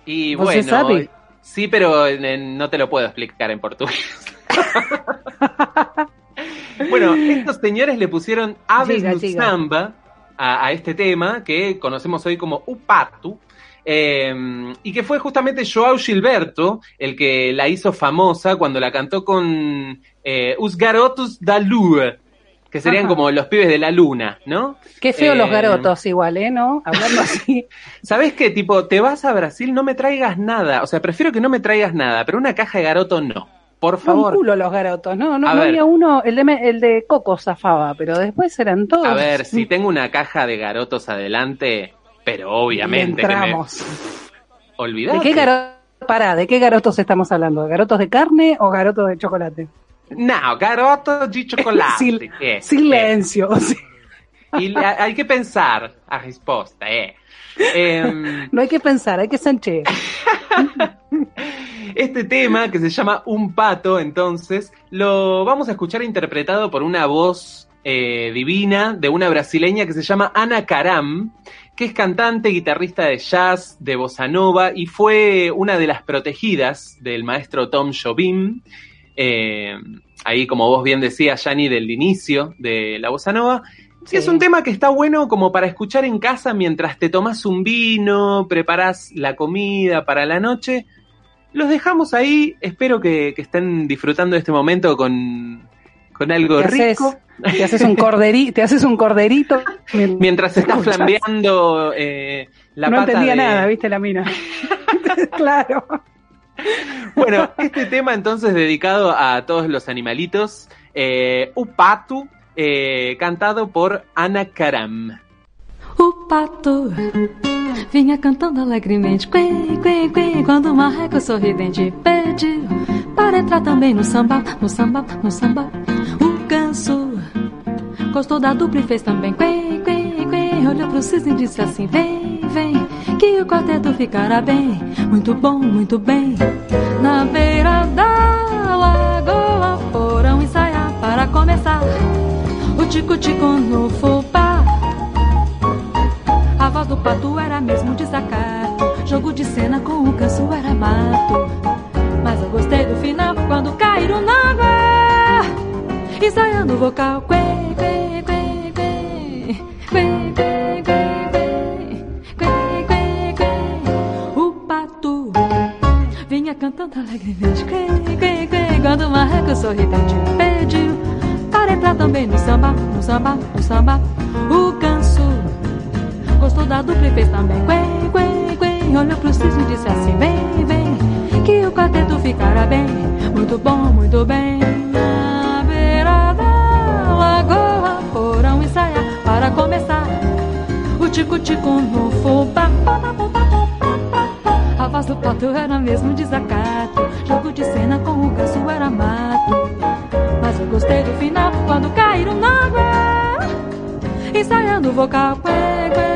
Y ¿Vos bueno, sabe? sí, pero eh, no te lo puedo explicar en portugués. (laughs) bueno, estos señores le pusieron Aves no. Samba a, a este tema que conocemos hoy como Upatu. Eh, y que fue justamente Joao Gilberto el que la hizo famosa cuando la cantó con eh, Os Garotos da Lua, que serían Ajá. como los pibes de la luna, ¿no? Qué feo Eh, los garotos igual, ¿eh? ¿No? Hablando así. (laughs) ¿Sabes qué? Tipo, te vas a Brasil, no me traigas nada. O sea, prefiero que no me traigas nada, pero una caja de garoto no. Por Un favor. culo los garotos, ¿no? No, no había uno, el de, el de Coco zafaba, pero después eran todos. A ver, si tengo una caja de garotos adelante, pero obviamente que me... Entramos. Olvidate. ¿De qué garotos? Pará, ¿de qué garotos estamos hablando? ¿De garotos de carne o garotos de chocolate? No, garoto de chocolate. Sil- Eh, Silencio. (laughs) eh. Y hay que pensar a respuesta, eh. Em, (laughs) No hay que pensar, hay que sentir. (laughs) Este tema, que se llama Un Pato, entonces, lo vamos a escuchar interpretado por una voz eh, divina de una brasileña que se llama Ana Caram, que es cantante, guitarrista de jazz, de bossa nova, y fue una de las protegidas del maestro Tom Jobim. eh, ahí, como vos bien decías, Yanni, del inicio de la bossa nova. Sí, es un tema que está bueno como para escuchar en casa mientras te tomas un vino, preparas la comida para la noche. Los dejamos ahí. Espero que, que estén disfrutando de este momento con, con algo haces, rico. Te haces un corderito, te haces un corderito. Mientras se está escuchas. flambeando eh, la no pata entendía de- nada, ¿viste la mina? (laughs) claro. Bueno, este tema entonces dedicado a todos los animalitos. Eh, Upatu, eh, cantado por Ana Karam. O pato vinha cantando alegremente, quê, quê, quê, quando o marreco sorridente pediu para entrar também no samba, no samba, no samba. O ganso gostou da dupla e fez também, quê, quê, quê, olhou pro cisne e disse assim, vem, vem, que o quarteto ficará bem, muito bom, muito bem. Na beira da lagoa foram ensaiar para começar o tico-tico no fubá. A voz do pato era mesmo desacato. Jogo de cena com o canso era mato. Mas eu gostei do final quando caíram na. Ensaiando vocal. Quê, quê, quê, quê. Quê, quê, quê, quê. Quê, quê, quê. O pato vinha cantando alegremente. Quê, quê, quê. Quando o marreco sorridente pediu para entrar também no samba, no samba, no samba. O ganso Gostou da dupla e fez também Quen, quen, quen Olhou pro cisne e disse assim Vem, vem Que o quarteto ficará bem Muito bom, muito bem O tico-tico no fubá. A voz do pato era mesmo desacato. Jogo de cena com o ganso era mato. Mas eu gostei do final Quando caíram na água. Ensaiando o vocal. Quê, quê,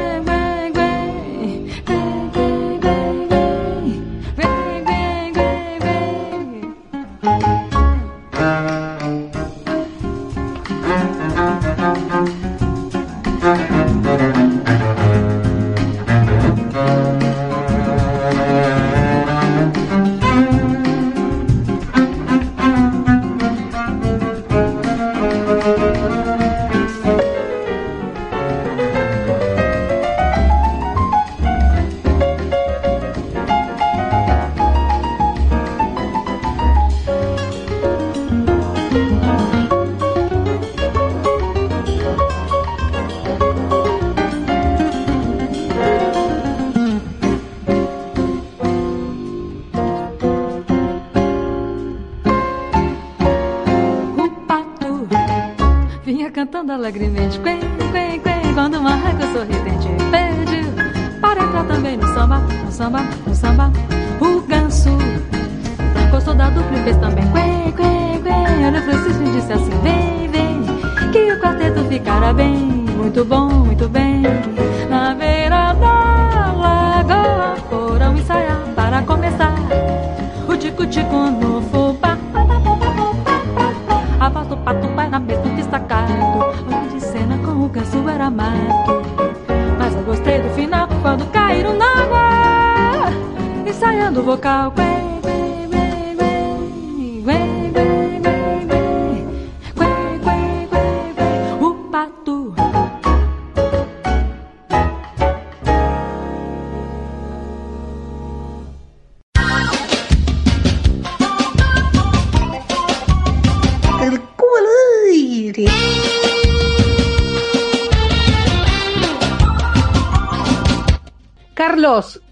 Usando vocal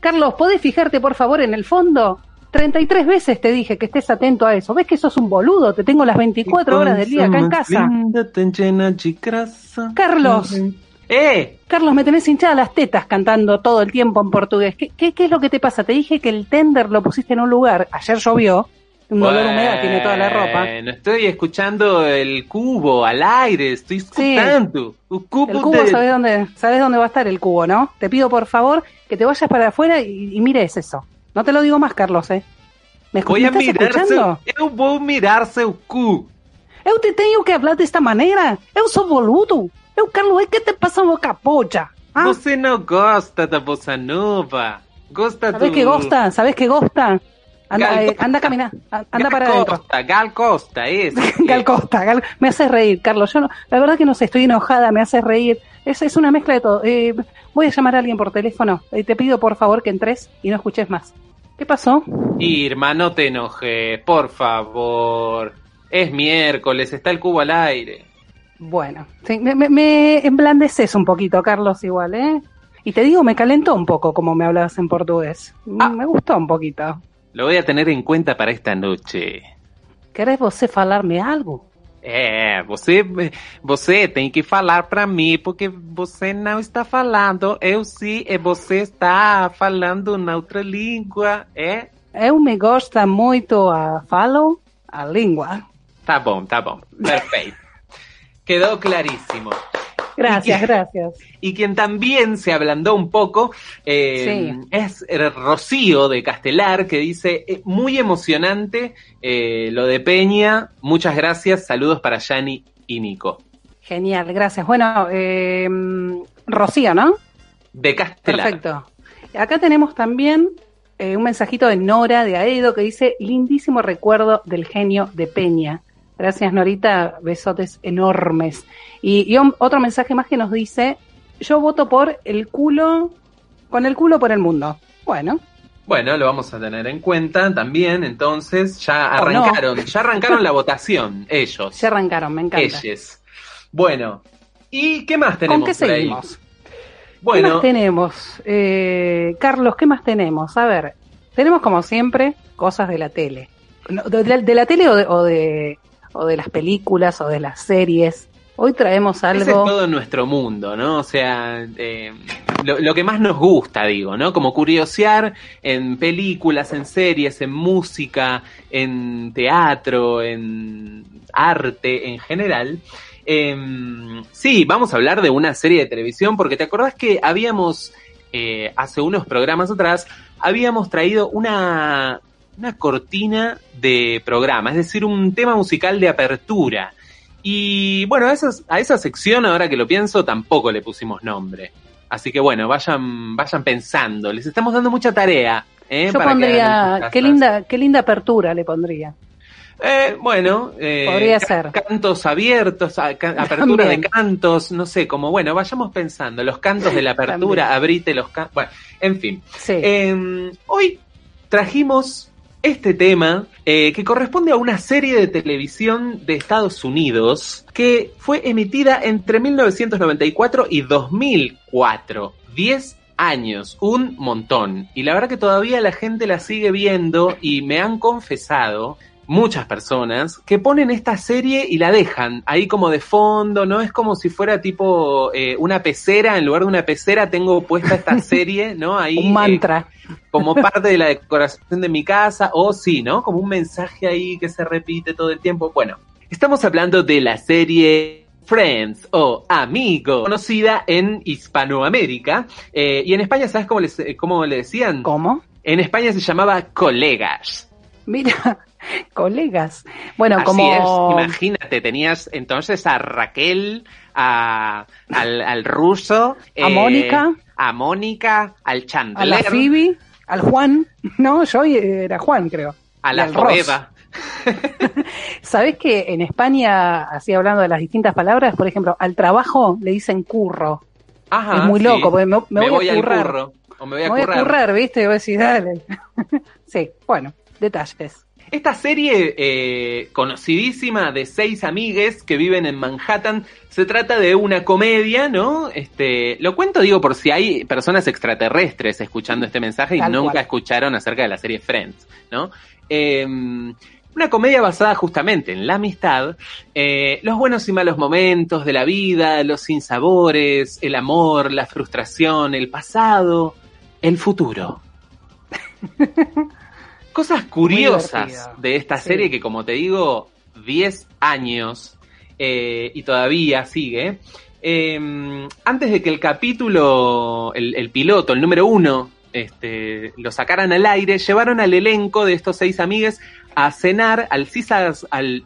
Carlos, ¿podés fijarte por favor en el fondo? 33 veces te dije que estés atento a eso. ¿Ves que sos un boludo? Te tengo las 24 horas del día acá en casa. Carlos. ¡Eh! Carlos, me tenés hinchada las tetas cantando todo el tiempo en portugués. ¿Qué, qué, qué es lo que te pasa? Te dije que el tender lo pusiste en un lugar. Ayer llovió. Un olor a humedad tiene toda la ropa. Bueno, estoy escuchando el cubo al aire, estoy escuchando. Un cubo El cubo, de- ¿sabes dónde, sabes dónde va a estar el cubo, no? Te pido por favor que te vayas para afuera y, y mires eso. No te lo digo más, Carlos, ¿eh? ¿Me, Voy me a mirar escuchando? seu, eu vou mirar seu cu. Eu te tenho que hablar desta maneira? Eu sou boludo? Eu, Carlos, ¿qué te pasa en boca pocha? Ah, Você não gosta da bossa nova? Gosta ¿Sabes do... qué gosta? ¿Sabes qué gosta? Anda, eh, anda a caminar, anda Gal para. Costa, Gal Costa, ese. (laughs) Gal Costa, Gal- me haces reír, Carlos. Yo no, la verdad que no sé, estoy enojada, me haces reír. Es, es una mezcla de todo. Eh, voy a llamar a alguien por teléfono. Eh, te pido por favor que entres y no escuches más. ¿Qué pasó? Irma, no te enojes, por favor. Es miércoles, está el cubo al aire. Bueno, sí, me, me, me emblandeces un poquito, Carlos, igual, ¿eh? Y te digo, me calentó un poco como me hablabas en portugués. Ah. Me gustó un poquito. Lo voy a tener en cuenta para esta noche. ¿Querés você falarme algo? É, você, você tem que falar pra mim, porque você não está falando. Eu sim, e você está falando na outra língua, é? Eu me gosta muito a falo a língua. Tá bom, tá bom. Perfeito. (laughs) Quedó clarísimo. (laughs) Gracias, Y que- gracias. Y quien también se ablandó un poco eh, Sí. es Rocío de Castelar, que dice, eh, muy emocionante eh, lo de Peña, muchas gracias, saludos para Yani y Nico. Genial, gracias. Bueno, eh, Rocío, ¿no? De Castelar. Perfecto. Acá tenemos también eh, un mensajito de Nora de Aedo que dice, lindísimo recuerdo del genio de Peña. Gracias, Norita, besotes enormes. Y, y un- otro mensaje más que nos dice, yo voto por el culo, con el culo por el mundo. Bueno, Bueno, lo vamos a tener en cuenta también, entonces ya O no. arrancaron, ya arrancaron la votación, ellos, ya arrancaron, me encanta. ellos. Bueno, ¿y qué más tenemos ¿Con qué seguimos? ¿Qué Bueno, más tenemos? Eh, Carlos, ¿qué más tenemos? A ver, tenemos como siempre cosas de la tele. No, De, de la tele o de, o, de, o de las películas o de las series. Hoy traemos Ese es algo... todo nuestro mundo, ¿no? O sea, eh, lo, lo que más nos gusta, digo, ¿no? Como curiosear en películas, en series, en música, en teatro, en arte en general. Em, sí, vamos a hablar de una serie de televisión, porque te acordás que habíamos, eh, hace unos programas atrás, habíamos traído una, una cortina de programa, es decir, un tema musical de apertura. Y bueno, a, esas- a esa sección, ahora que lo pienso, tampoco le pusimos nombre. Así que bueno, vayan, vayan pensando. Les estamos dando mucha tarea. ¿eh? Yo para pondría... Qué linda, qué linda apertura le pondría. Eh, bueno, eh, Podría ser. cantos abiertos, a- (laughs) apertura También. de cantos, no sé, como bueno, vayamos pensando, los cantos de la apertura, También. abrite los cantos, bueno, en fin. Sí. Eh, hoy trajimos este tema eh, que corresponde a una serie de televisión de Estados Unidos que fue emitida entre 1994 y 2004. 10 años, un montón. Y la verdad que todavía la gente la sigue viendo y me han confesado muchas personas que ponen esta serie y la dejan ahí como de fondo, ¿no? Es como si fuera tipo eh, una pecera, en lugar de una pecera tengo puesta esta (laughs) serie, ¿no? Ahí. Un mantra. eh, como parte de la decoración de mi casa, o sí, ¿no? Como un mensaje ahí que se repite todo el tiempo. Bueno, estamos hablando de la serie Friends o Amigo, conocida en Hispanoamérica. eh, y en España, ¿sabes cómo, les, eh, cómo le decían? ¿Cómo? En España se llamaba colegas. Mira, (laughs) colegas. Bueno, Así como. es, imagínate, tenías entonces a Raquel, a, al, al ruso, eh, (laughs) A Mónica. a Mónica, al A Chandler, la Phoebe, al Juan. No, yo era Juan, creo. a la. Foeva. (laughs) ¿Sabés que en España, así hablando de las distintas palabras, por ejemplo, al trabajo le dicen curro? Ajá, es muy sí. loco, porque me, me voy, a al currar. curro. O me voy a Me voy a currar. ¿viste? Y dale. sí, bueno, detalles. Esta serie eh, conocidísima de seis amigues que viven en Manhattan se trata de una comedia, ¿no? Este, lo cuento, digo, por si hay personas extraterrestres escuchando este mensaje y Tal nunca cual. escucharon acerca de la serie Friends, ¿no? Eh, una comedia basada justamente en la amistad, eh, los buenos y malos momentos de la vida, los sinsabores, el amor, la frustración, el pasado, el futuro. (laughs) Cosas curiosas de esta Sí. serie que, como te digo, 10 años eh, y todavía sigue. Eh, antes de que el capítulo, el, el piloto, el número uno, este, lo sacaran al aire, llevaron al elenco de estos seis amigues a cenar al Caesars, al,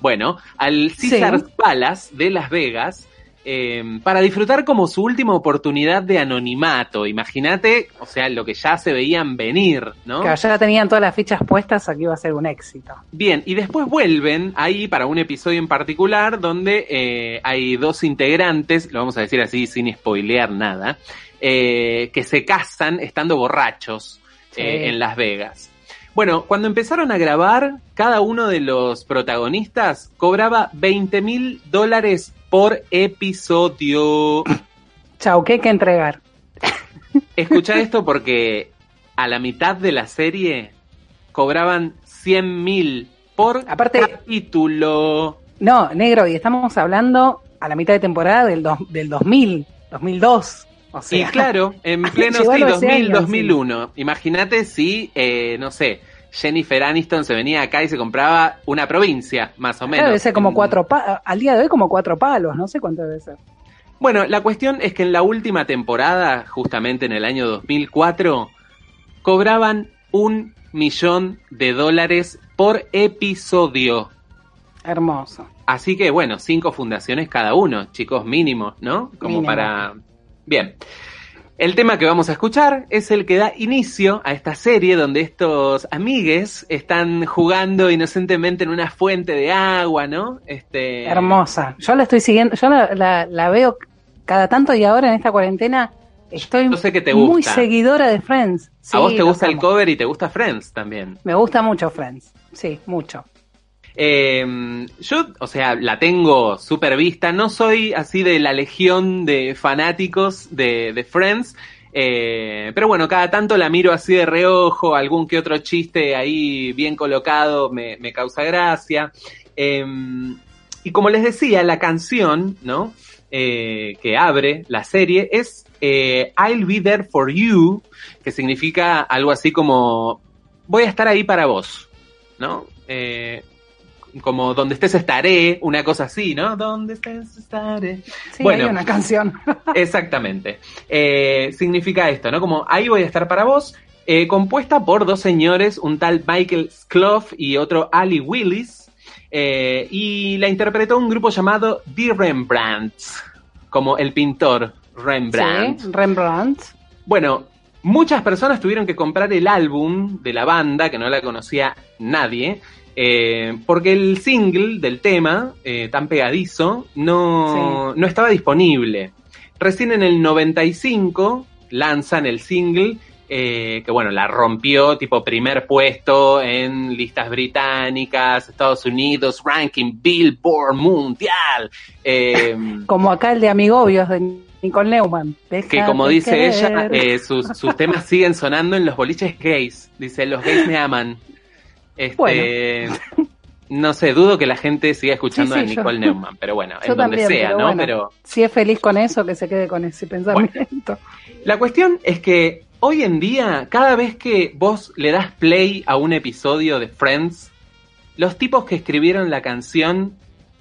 bueno, al Caesars Palace de Las Vegas, eh, para disfrutar como su última oportunidad de anonimato. Imagínate, o sea, lo que ya se veían venir, ¿no? Que ya tenían todas las fichas puestas, aquí iba a ser un éxito. Bien, y después vuelven ahí para un episodio en particular donde eh, hay dos integrantes, lo vamos a decir así sin spoilear nada, eh, que se casan estando borrachos eh, Sí. en Las Vegas. Bueno, cuando empezaron a grabar, cada uno de los protagonistas cobraba 20 mil dólares por episodio. Chau, ¿qué hay que entregar? Escucha esto porque a la mitad de la serie cobraban 100 mil por Aparte- capítulo. No, negro, y estamos hablando a la mitad de temporada del, dos- del 2000, 2002. O sea, Y claro, en (laughs) pleno sí, los 2000, años, 2001. Imagínate si, eh, no sé, Jennifer Aniston se venía acá y se compraba una provincia, más o menos. Debe ser como En- cuatro palos, al día de hoy como cuatro palos, no sé cuánto debe ser. Bueno, la cuestión es que en la última temporada, justamente en el año 2004, cobraban un millón de dólares por episodio. Hermoso. Así que bueno, cinco fundaciones cada uno, chicos, mínimo, ¿no? Como Mínimo. para... Bien. El tema que vamos a escuchar es el que da inicio a esta serie donde estos amigues están jugando inocentemente en una fuente de agua, ¿no? Este... Hermosa. Yo la estoy siguiendo, yo la, la- la veo cada tanto y ahora en esta cuarentena estoy Yo sé que te muy seguidora de Friends. a vos te gusta el cover y te gusta Friends también. Me gusta mucho Friends. Sí, mucho. Eh, yo, o sea, la tengo súper vista. No soy así de la legión de fanáticos de, de Friends. eh, pero bueno, cada tanto la miro así de reojo. Algún que otro chiste ahí bien colocado me, me causa gracia. Eh, y como les decía, la canción, ¿no? Eh, que abre la serie es eh, I'll Be There For You, que significa algo así como voy a estar ahí para vos, ¿no? Como donde estés estaré, una cosa así, ¿no? Donde estés estaré. Sí, Bueno. hay una canción. (laughs) Exactamente. Eh, significa esto, ¿no? Como ahí voy a estar para vos, eh, compuesta por dos señores, un tal Michael Skloff y otro Ali Willis, eh, y la interpretó un grupo llamado The Rembrandts, como el pintor Rembrandt. Sí, Rembrandt. Bueno, muchas personas tuvieron que comprar el álbum de la banda, que no la conocía nadie, eh, porque el single del tema, eh, tan pegadizo, no, no estaba disponible. Recién en el 95 lanzan el single, eh, que bueno, la rompió tipo primer puesto en listas británicas, Estados Unidos, ranking Billboard mundial. Eh, (laughs) Como acá el de Amigobios de Nicole Neumann. que como dice ella, querer. sus, sus temas siguen sonando en los boliches gays. Dice, los gays me aman. Este, (laughs) No sé, dudo que la gente siga escuchando Sí, sí, a yo- Nicole Neumann, pero bueno, (laughs) Yo en donde sea, pero ¿no? bueno, Pero si es feliz con eso, que se quede con ese pensamiento. la cuestión es que hoy en día, cada vez que vos le das play a un episodio de Friends, los tipos que escribieron la canción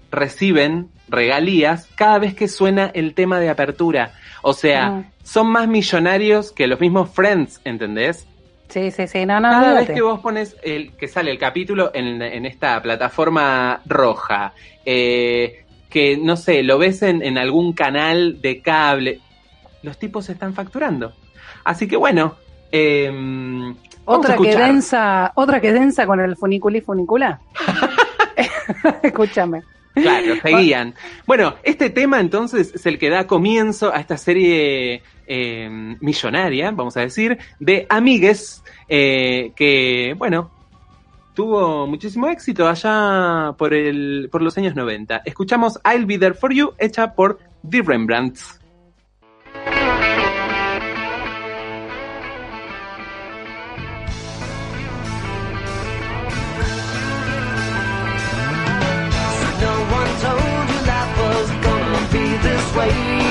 reciben regalías cada vez que suena el tema de apertura. O sea, Ah. son más millonarios que los mismos Friends, ¿entendés? Sí, sí, sí, no, no, Cada vez que vos pones el que sale el capítulo en, en esta plataforma roja, eh, que no sé, lo ves en, en algún canal de cable, los tipos están facturando. Así que bueno, eh, Otra que densa, otra que densa con el funiculi funicula. (laughs) (laughs) Escúchame. Claro, seguían. Bueno, este tema entonces es el que da comienzo a esta serie eh, millonaria, vamos a decir, de Amigues, eh, que, bueno, tuvo muchísimo éxito allá por, el, por los años 90. Escuchamos I'll Be There For You, hecha por The Rembrandts. No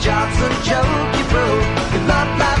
job's a joke, you broke. Your love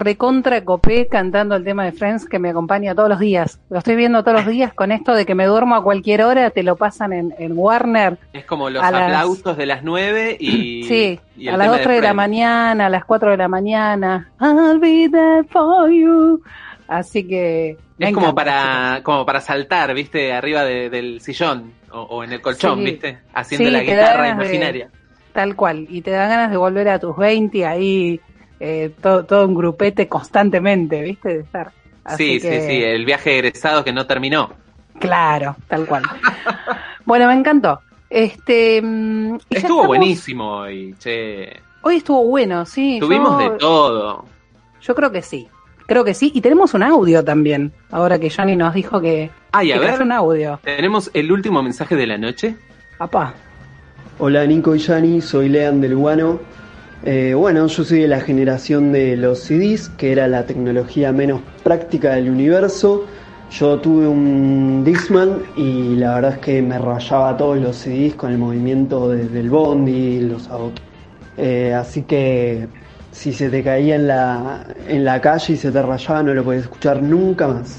recontra copé cantando el tema de Friends que me acompaña todos los días. Lo estoy viendo todos los días con esto de que me duermo a cualquier hora, te lo pasan en, en Warner. Es como los las- aplausos de las 9 y, (clears throat) sí, y a las tema 2, 3 de la mañana, a las 4 de la mañana. I'll be there for you. Así que. me Es como para, como para saltar, ¿viste? Arriba de- del sillón o, o en el colchón, Sí. ¿viste? Haciendo Sí, la guitarra de- imaginaria. Tal cual. Y te da ganas de volver a tus 20 ahí, eh, todo, todo un grupete constantemente, ¿viste? De estar. Así Sí, que- sí, sí, el viaje de egresados que no terminó. Claro, tal cual. bueno, me encantó. Este, mm, Estuvo estamos- buenísimo hoy, che. Hoy estuvo bueno, sí. Tuvimos yo- de todo. Yo creo que sí. Creo que sí. Y tenemos un audio también. Ahora que Johnny nos dijo que, Ay, a que ver. un audio. ¿Tenemos el último mensaje de la noche? Papá. Hola Nico y Yani, soy Lean del Lugano. Eh, bueno, yo soy de la generación de los CDs, que era la tecnología menos práctica del universo. Yo tuve un Dixman y la verdad es que me rayaba todos los CDs con el movimiento de- del bondi, los Eh, así que si se te caía en la, en la calle y se te rayaba no lo podías escuchar nunca más.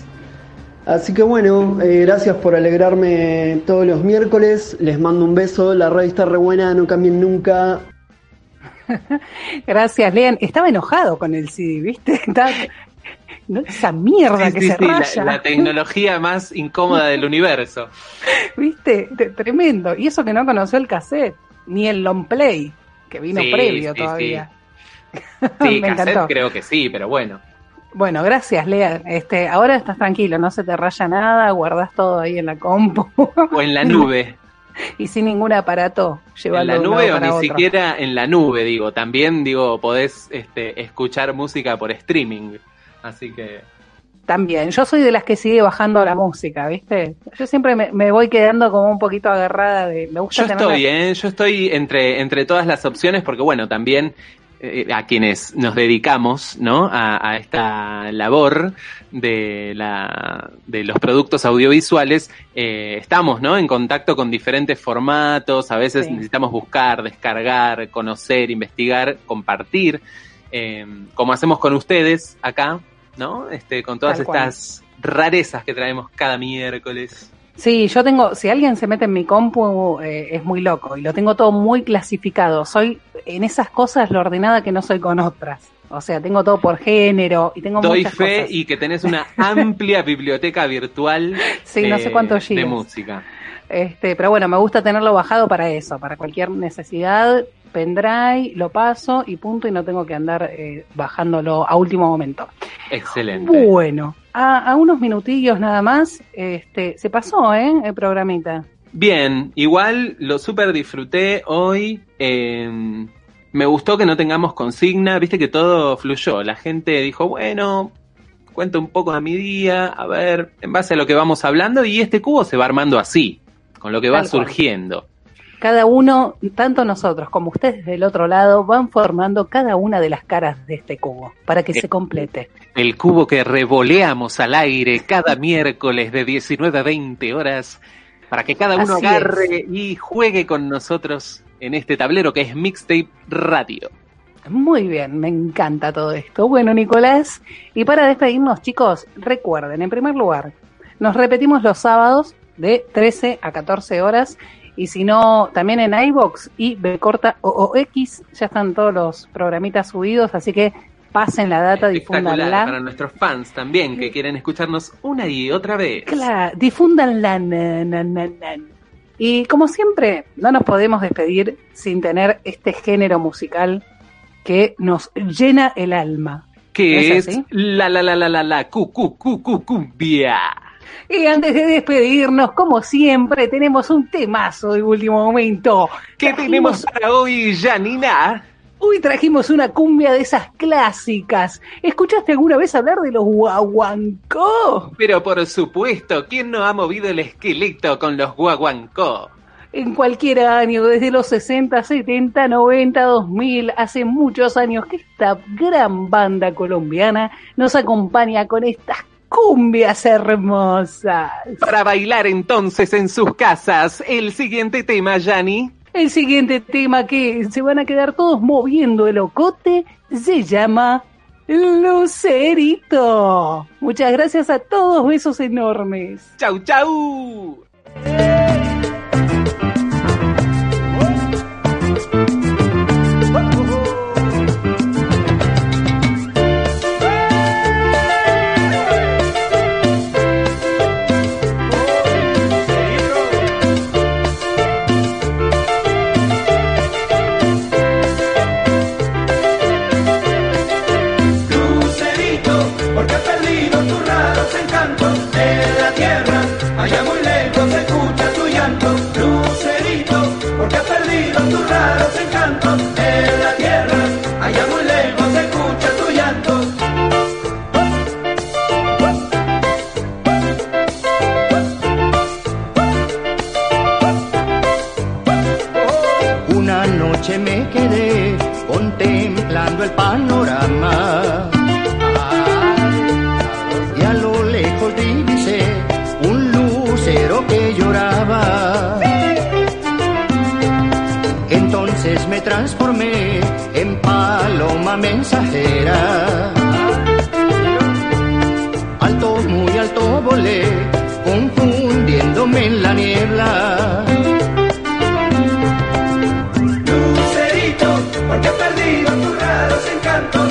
Así que bueno, eh, gracias por alegrarme todos los miércoles. Les mando un beso. La está re buena, no cambien nunca. (laughs) Gracias, Lean. Estaba enojado con el CD, ¿viste? (laughs) Estaba- no, esa mierda Sí, que sí, se sí, raya. la, tecnología más incómoda del universo. (laughs) ¿Viste? Tremendo. Y eso que no conoció el cassette, ni el long play, que vino previo todavía. Sí, Me cassette encantó. creo que sí, pero bueno. Bueno, gracias, Lea. Este, ahora estás tranquilo, no se te raya nada, guardas todo ahí en la compu O en la nube. Y sin ningún aparato En llevarlo la de un nube lado o para ni otro. siquiera en la nube, digo. También, digo, podés este, escuchar música por streaming. Así que... También, yo soy de las que sigue bajando la música, ¿viste? Yo siempre me, me voy quedando como un poquito agarrada de... Me gusta Yo tener estoy, la- ¿eh? Yo estoy entre, entre todas las opciones porque, bueno, también eh, a quienes nos dedicamos, ¿no? A, a esta labor de, la, de los productos audiovisuales, eh, estamos, ¿no? En contacto con diferentes formatos, a veces Sí. necesitamos buscar, descargar, conocer, investigar, compartir, eh, como hacemos con ustedes acá, ¿no? Este, con todas Tal cual. estas rarezas que traemos cada miércoles. Sí, yo tengo, si alguien se mete en mi compu eh, es muy loco y lo tengo todo muy clasificado. Soy en esas cosas lo ordenada que no soy con otras. O sea, tengo todo por género y tengo Doy muchas fe cosas. y que tenés una (laughs) amplia biblioteca virtual Sí, no sé eh, cuántos de música. Este, pero bueno, me gusta tenerlo bajado para eso, para cualquier necesidad, pendrive, lo paso y punto y no tengo que andar eh, bajándolo a último momento. Excelente. Bueno, a, a unos minutillos nada más, este, se pasó, ¿eh? El programita. Bien, igual lo super disfruté hoy. eh, me gustó que no tengamos consigna, viste que todo fluyó. La gente dijo, bueno, cuento un poco de mi día, a ver, en base a lo que vamos hablando, y este cubo se va armando así, con lo que va cual. Cada uno, tanto nosotros como ustedes del otro lado, van formando cada una de las caras de este cubo para que se complete. El cubo que revoleamos al aire cada miércoles de 19 a 20 horas para que cada uno Así agarre y juegue con nosotros en este tablero que es Mixtape Radio. Muy bien, me encanta todo esto. Bueno, Nicolás, y para despedirnos, chicos, recuerden, en primer lugar, nos repetimos los sábados de 13 a 14 horas. Y si no, también en iBox y B corta OOX, ya están todos los programitas subidos, así que pasen la data, difúndanla. para nuestros fans también que quieren escucharnos una y otra vez. Claro, difúndanla. na, na, na, na. Y como siempre, no nos podemos despedir sin tener este género musical que nos llena el alma. Que ¿Es es, la la la la la la cu cu cu cu cumbia. Y antes de despedirnos, como siempre, tenemos un temazo de último momento. ¿Qué tenemos para hoy, Janina? Hoy trajimos una cumbia de esas clásicas. ¿Escuchaste alguna vez hablar de los guaguancó? Pero por supuesto, ¿quién no ha movido el esqueleto con los guaguancó? En cualquier año, desde los 60, 70, 90, 2000, hace muchos años que esta gran banda colombiana nos acompaña con estas cumbias hermosas. Para bailar entonces en sus casas, el siguiente tema, Yani. El siguiente tema que se van a quedar todos moviendo el ocote se llama Lucerito. Muchas gracias a todos, besos enormes. Chau, chau. Mensajera. Alto, muy alto volé, confundiéndome en la niebla. Lucerito, porque has perdido tus raros encantos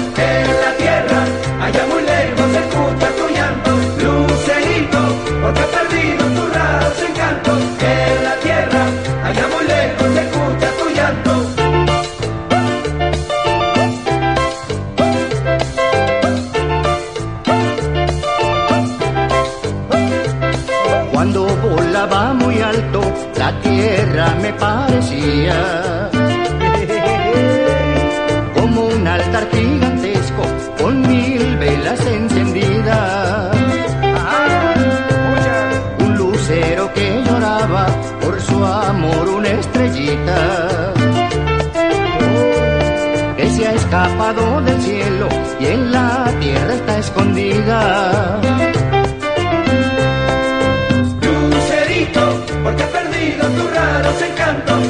(laughs) como un altar gigantesco con mil velas encendidas. Un lucero que lloraba por su amor, una estrellita que se ha escapado del cielo y en la tierra está escondida. Lucerito, porque has perdido tus raros encantos